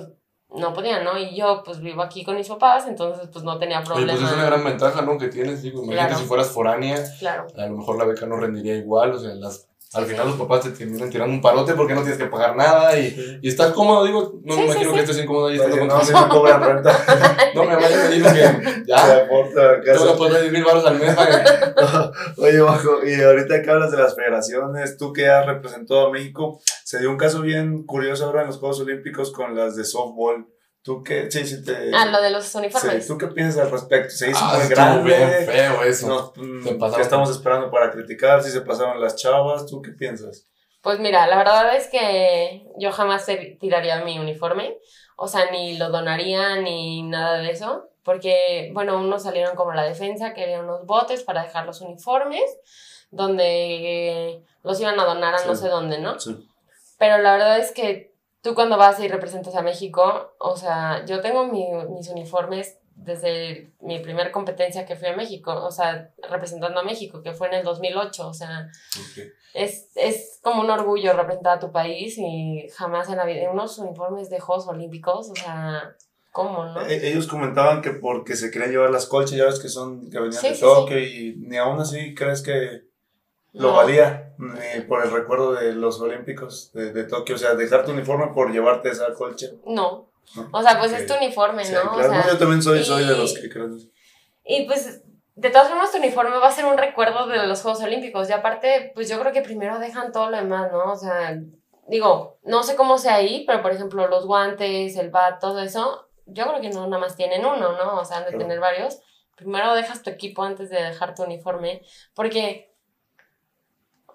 S3: no podían, ¿no? Y yo pues vivo aquí con mis papás, entonces pues no tenía
S2: Oye,
S3: problema.
S2: pues es una gran ventaja, ¿no? Que tienes, digo, imagínate
S3: Claro.
S2: si fueras foránea,
S3: Claro.
S2: a lo mejor la beca no rendiría igual, o sea, las, al final los papás te terminan tirando un parote porque no tienes que pagar nada y, y estás cómodo, digo, no
S3: Sí,
S2: me imagino
S3: sí.
S2: que estés incómodo ahí estando
S1: no,
S2: con
S1: si me cobran renta.
S2: No, mi mamá ya me dijo que ya,
S1: aporta
S2: te a
S1: casa.
S2: poner 10 mil baros al mes para que-
S1: Oye, Bajo, y ahorita que hablas de las federaciones, tú que has representado a México, se dio un caso bien curioso ahora en los Juegos Olímpicos con las de softball. ¿Tú qué? Sí, sí, te.
S3: Ah, lo de los
S1: sí,
S3: uniformes.
S1: ¿Tú qué piensas al respecto? ¿Se hizo
S2: Ah,
S1: muy
S2: estuvo bien
S1: grande?
S2: feo eso.
S1: No, mm. ¿Qué estamos esperando para criticar? Si se pasaron las chavas, ¿tú qué piensas?
S3: Pues mira, la verdad es que yo jamás tiraría mi uniforme, o sea, ni lo donaría ni nada de eso, porque, bueno, unos salieron como la defensa, que había unos botes para dejar los uniformes, donde los iban a donar a no
S1: Sí.
S3: sé dónde, ¿no?
S1: Sí.
S3: Pero la verdad es que tú cuando vas y representas a México, o sea, yo tengo mi- mis uniformes desde mi primera competencia que fui a México, o sea, representando a México, que fue en el 2008, o sea, es, es como un orgullo representar a tu país y jamás en la vida, unos uniformes de Juegos Olímpicos, o sea, ¿cómo, no?
S1: E- Ellos comentaban que porque se querían llevar las colchas, ya ves que son que venían
S3: Sí,
S1: de
S3: sí,
S1: Tokio y ni aún así crees que lo
S3: No.
S1: valía ni por el recuerdo de los Olímpicos de, de Tokio, o sea, dejar tu uniforme por llevarte esa colcha.
S3: No.
S1: ¿no?
S3: O sea, pues
S1: Ok.
S3: es tu uniforme,
S1: Sí,
S3: ¿no?
S1: claro.
S3: O sea,
S1: No, yo también soy, soy de
S3: y-
S1: los que creen. eso.
S3: Y pues, de todas formas, tu uniforme va a ser un recuerdo de los Juegos Olímpicos. Y aparte, pues yo creo que primero dejan todo lo demás, ¿no? O sea, digo, no sé cómo sea ahí, pero por ejemplo, los guantes, el bat, todo eso, yo creo que no nada más tienen uno, ¿no? O sea, han de
S1: Claro.
S3: tener varios. Primero dejas tu equipo antes de dejar tu uniforme, porque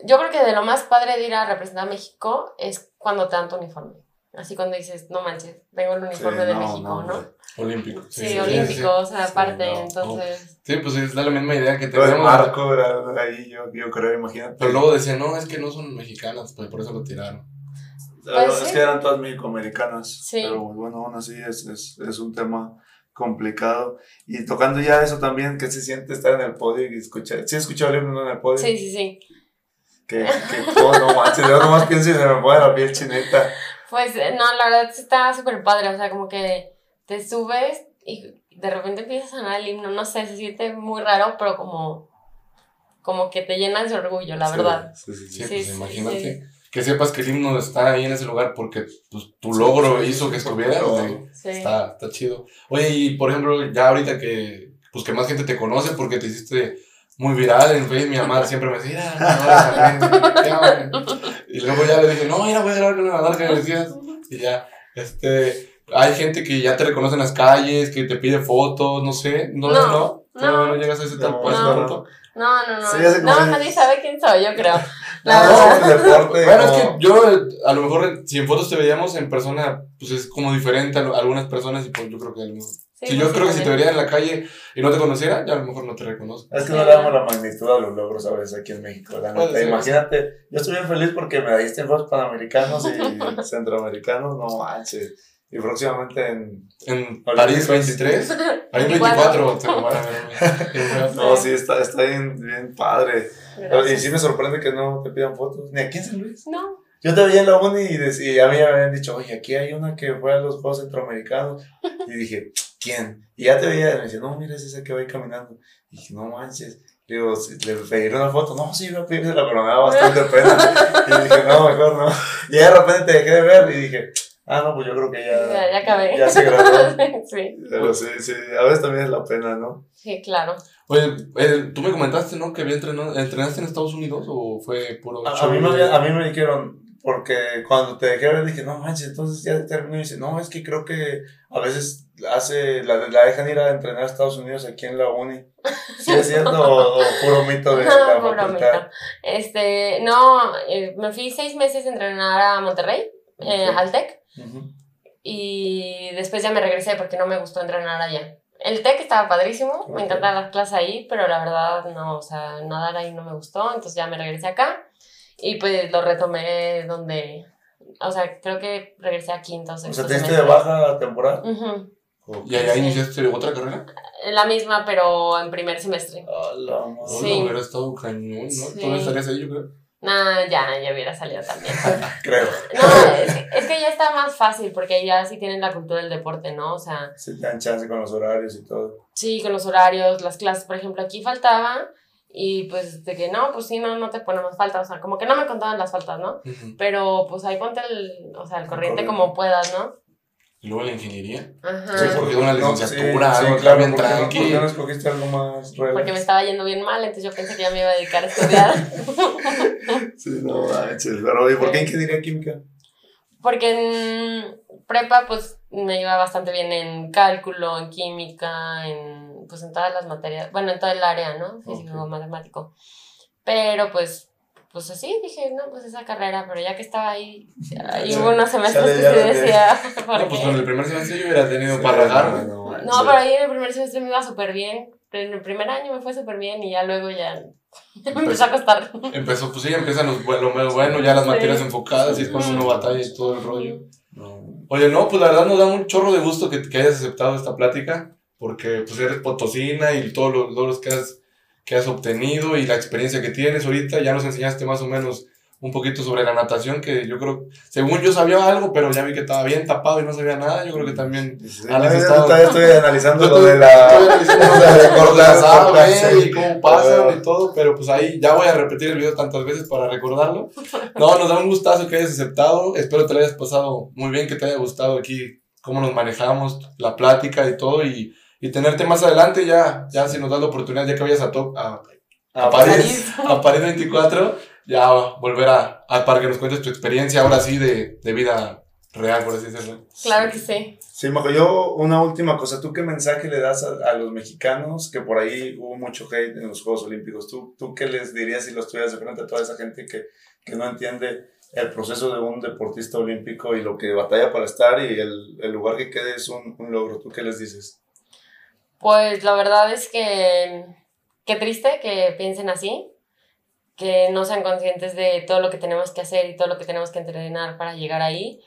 S3: yo creo que de lo más padre de ir a representar a México es cuando te dan tu uniforme. Así cuando dices, no manches, tengo el uniforme
S1: Sí,
S3: de
S1: no,
S3: México,
S1: no.
S2: Olímpico.
S3: Sí, olímpico, o sea, aparte,
S1: no, no.
S3: entonces...
S2: Sí, pues es la misma idea que tenemos.
S1: Marco era ahí, yo, yo creo, imagínate.
S2: Pero luego decían, no, es que no son mexicanas, pues por eso lo tiraron.
S3: Pues
S1: es
S3: sí.
S1: que eran todas mexicoamericanas.
S3: Sí.
S1: Pero bueno, aún así es, es, es un tema complicado. Y tocando ya eso también, ¿qué se siente estar en el podio y escuchar? ¿Sí has escuchado el himno en el podio?
S3: Sí, sí, sí.
S1: Que, que todo, no manches, yo nomás pienso y se me pone la piel chineta.
S3: Pues eh, no, la verdad está súper padre, o sea, como que te subes y de repente empiezas a sonar el himno, no sé, se siente muy raro, pero como, como que te llenas de orgullo, la
S1: Sí,
S3: verdad.
S1: Sí, sí, sí.
S2: Sí,
S3: Sí,
S2: pues
S3: sí,
S2: imagínate. Que sepas que el himno está ahí en ese lugar porque pues, tu logro hizo que estuviera.
S1: No.
S2: Está, está chido. Oye, y por ejemplo, ya ahorita que, pues que más gente te conoce porque te hiciste muy viral en Facebook, mi mamá siempre me decía, mira, Nadal, ¿qué onda?". Y luego ya le dije, no, mira, voy a grabar con una Nadal que me decías. Y ya, este, hay gente que ya te reconoce en las calles, que te pide fotos, no sé, no, no,
S3: No,
S2: no,
S3: no.
S2: no, no llegas a ese, tal-
S1: No,
S2: ese
S3: no. No, no, no.
S1: Sí,
S3: no,
S1: es.
S3: nadie sabe quién soy, yo creo. La
S1: No, deporte.
S2: Bueno, es que yo, a lo mejor, si en fotos te veíamos en persona, pues es como diferente a algunas personas y pues yo creo que a lo mejor.
S3: Sí,
S2: si yo creo que si te vería en la calle y no te conociera, ya a lo mejor no te reconozco.
S1: Es que no le damos la magnitud a los logros a veces aquí en México, la neta.
S2: ser.
S1: Imagínate, yo estoy bien feliz porque me diste en Juegos Panamericanos y Centroamericanos, no manches. Y próximamente en...
S2: En. París 23, París 24,
S3: 24.
S2: te lo van a ver.
S1: No, sí, está, está bien, bien padre. Y sí me sorprende que no te pidan fotos, ni aquí en San Luis.
S3: No,
S1: Yo te veía en la uni y, y a mí me habían dicho, oye, aquí hay una que fue a los Juegos Centroamericanos. Y dije, ¿quién? Y ya te veía y me dice, no, mira, es ese que va ahí caminando. Y dije, no manches. Digo, si le pediré una foto. No, sí, voy a pedírsela, pero me daba bastante pena. Y dije, no, mejor no. Y ya de repente te dejé de ver y dije, ah, no, pues yo creo que ya,
S3: ya, ya acabé.
S1: ya se graduó.
S3: sí,
S1: Pero sí, sí, a veces también es la pena, ¿no?
S3: sí, claro.
S2: Oye, eh, tú me comentaste, ¿no? Que había entrenado, ¿entrenaste en Estados Unidos o fue puro
S1: A, a mí me a mí me dijeron, porque cuando te dejé ver dije, no manches, entonces ya terminó y dice, no, es que creo que a veces hace, la, la dejan ir a entrenar a Estados Unidos aquí en la uni. ¿Sí es cierto o, o puro mito de la
S3: Puro
S1: facultad?
S3: mito. Este, no, eh, me fui seis meses a entrenar a Monterrey, eh, al TEC, y después ya me regresé porque no me gustó entrenar allá. El TEC estaba padrísimo, me encantaban las clases ahí, pero la verdad no, o sea, nadar ahí no me gustó, entonces ya me regresé acá y pues lo retomé donde, o sea, creo que regresé a quinto o
S1: sea, te diste de baja temporal.
S3: Ujú.
S2: ¿Y allá
S3: Sí.
S2: iniciaste otra carrera?
S3: La misma, pero en primer semestre.
S1: A la madre.
S2: Oh,
S3: Sí.
S2: no, hubiera estado cañón, ¿no?
S3: Sí.
S2: Todavía estarías ahí, yo creo.
S3: Nah, ya, ya hubiera salido también.
S1: Creo.
S3: No, es que, es que ya está más fácil porque ya sí tienen la cultura del deporte, ¿no? O sea,
S1: Se te dan chance con los horarios y todo.
S3: sí, con los horarios, las clases, por ejemplo, aquí faltaba y pues de que no, pues sí, no, no te ponemos falta, o sea, como que no me contaban las faltas, ¿no?
S2: Ujú.
S3: Pero pues ahí ponte el, o sea, el corriente
S1: corriente.
S3: como puedas, ¿no?
S2: Y luego la ingeniería.
S3: Ajá.
S2: Sí, porque una
S1: No,
S2: licenciatura,
S1: sí,
S2: algo
S1: sí, claro,
S2: bien
S1: ¿por qué no-
S2: tranqui.
S1: ¿Por qué no escogiste algo más relax?
S3: Porque me estaba yendo bien mal, entonces yo pensé que ya me iba a dedicar a estudiar.
S1: Sí, no manches. Pero, ¿y por qué ingeniería química?
S3: Porque en prepa, pues, me iba bastante bien en cálculo, en química, en, pues, en todas las materias, bueno, en todo el área, ¿no? Físico,
S1: Ok.
S3: matemático. Pero, pues, pues así, dije, no, pues esa carrera, pero ya que estaba ahí, ahí
S1: Sí,
S3: hubo unos semestres que sí
S1: de-
S3: decía, ¿por
S2: No, pues con el primer semestre yo hubiera tenido para regarme.
S1: No, manches.
S3: No, pero ahí en el primer semestre me iba súper bien. Pero en el primer año me fue súper bien y ya luego ya me empezó a costar.
S2: Empezó, pues sí, empiezan los, lo menos bueno, ya las
S3: Sí.
S2: materias enfocadas y es cuando uno batalla y todo el rollo.
S1: No.
S2: Oye, no, pues la verdad nos da un chorro de gusto que, que hayas aceptado esta plática, porque pues eres potosina y todos los logros que has, que has obtenido y la experiencia que tienes ahorita, ya nos enseñaste más o menos un poquito sobre la natación, que yo creo, según yo sabía algo, pero ya vi que estaba bien tapado y no sabía nada, yo creo que también...
S1: Sí,
S2: Alex
S1: no, yo
S2: estaba-
S1: todavía estoy analizando lo de la.
S2: estoy y cómo pasan y todo, pero pues ahí ya voy a repetir el video tantas veces para recordarlo. No, nos da un gustazo que hayas aceptado, espero te lo hayas pasado muy bien, que te haya gustado aquí cómo nos manejamos, la plática y todo, y, y tenerte más adelante ya, ya si nos das la oportunidad, ya que vayas a, top, a,
S1: Ah,
S2: a París, a París 24, ya volver a, a- para que nos cuentes tu experiencia ahora sí de, de vida real, por así decirlo.
S3: Claro que sí.
S1: Sí, Majo, yo una última cosa. ¿Tú qué mensaje le das a, a los mexicanos? Que por ahí hubo mucho hate en los Juegos Olímpicos. ¿Tú, tú qué les dirías si los tuvieras de frente a toda esa gente que, que no entiende el proceso de un deportista olímpico y lo que batalla para estar y el, el lugar que quede es un, un logro? ¿Tú qué les dices?
S3: Pues la verdad es que qué triste que piensen así, que no sean conscientes de todo lo que tenemos que hacer y todo lo que tenemos que entrenar para llegar ahí,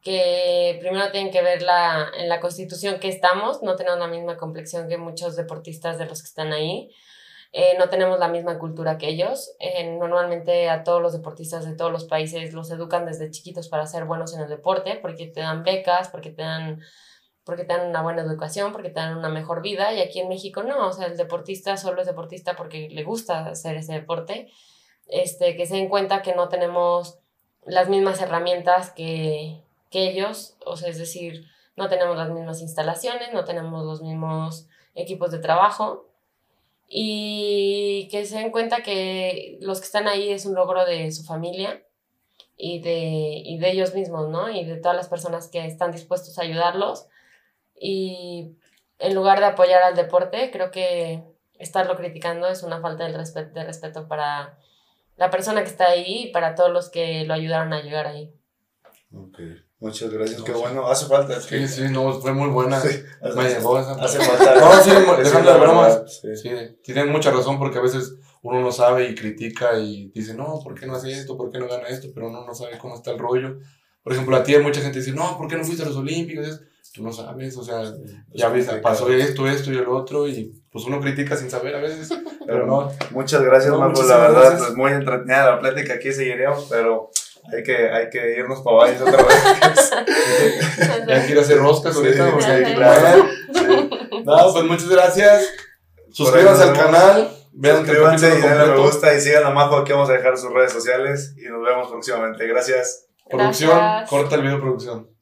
S3: que primero tienen que ver la, en la constitución que estamos, no tenemos la misma complexión que muchos deportistas de los que están ahí, eh, no tenemos la misma cultura que ellos. Eh, normalmente a todos los deportistas de todos los países los educan desde chiquitos para ser buenos en el deporte, porque te dan becas, porque te dan porque te dan una buena educación, porque te dan una mejor vida, y aquí en México no, o sea, el deportista solo es deportista porque le gusta hacer ese deporte, este, que se den cuenta que no tenemos las mismas herramientas que, que ellos, o sea, es decir, no tenemos las mismas instalaciones, no tenemos los mismos equipos de trabajo, y que se den cuenta que los que están ahí es un logro de su familia y de, y de ellos mismos, ¿no? Y de todas las personas que están dispuestos a ayudarlos y en lugar de apoyar al deporte, creo que estarlo criticando es una falta de respeto, de respeto para la persona que está ahí y para todos los que lo ayudaron a llegar ahí.
S1: Ok, muchas gracias.
S2: No,
S1: Qué
S2: sí.
S1: bueno, hace falta.
S2: Sí, sí, no, fue muy buena.
S1: Sí,
S2: Me llegó esa.
S1: Hace falta.
S2: No, sí, dejando de bromas.
S1: sí.
S2: Sí, tienen mucha razón porque a veces uno no sabe y critica y dice, no, ¿por qué no hace esto? ¿Por qué no gana esto? Pero uno no sabe cómo está el rollo. Por ejemplo, a ti hay mucha gente que dice, no, ¿por qué no fuiste a los Olímpicos? Tú no sabes, o sea, ya ves, pasó esto, esto y el otro y pues uno critica sin saber a veces, pero no.
S1: Muchas gracias,
S2: No,
S1: Marco. La verdad,
S2: gracias.
S1: pues muy entretenida la plática. Aquí seguiríamos, pero hay que, hay que irnos para Valles otra vez.
S2: Ya quiero hacer roscas ahorita.
S1: Sí,
S2: porque
S3: sí,
S1: claro.
S2: comer. No, pues muchas gracias. Suscríbanse al canal. Vean el
S1: Suscríbanse y denle me gusta y sigan a Majo. Aquí vamos a dejar sus redes sociales y nos vemos próximamente. Gracias.
S2: Producción,
S3: Gracias.
S2: corta el video producción.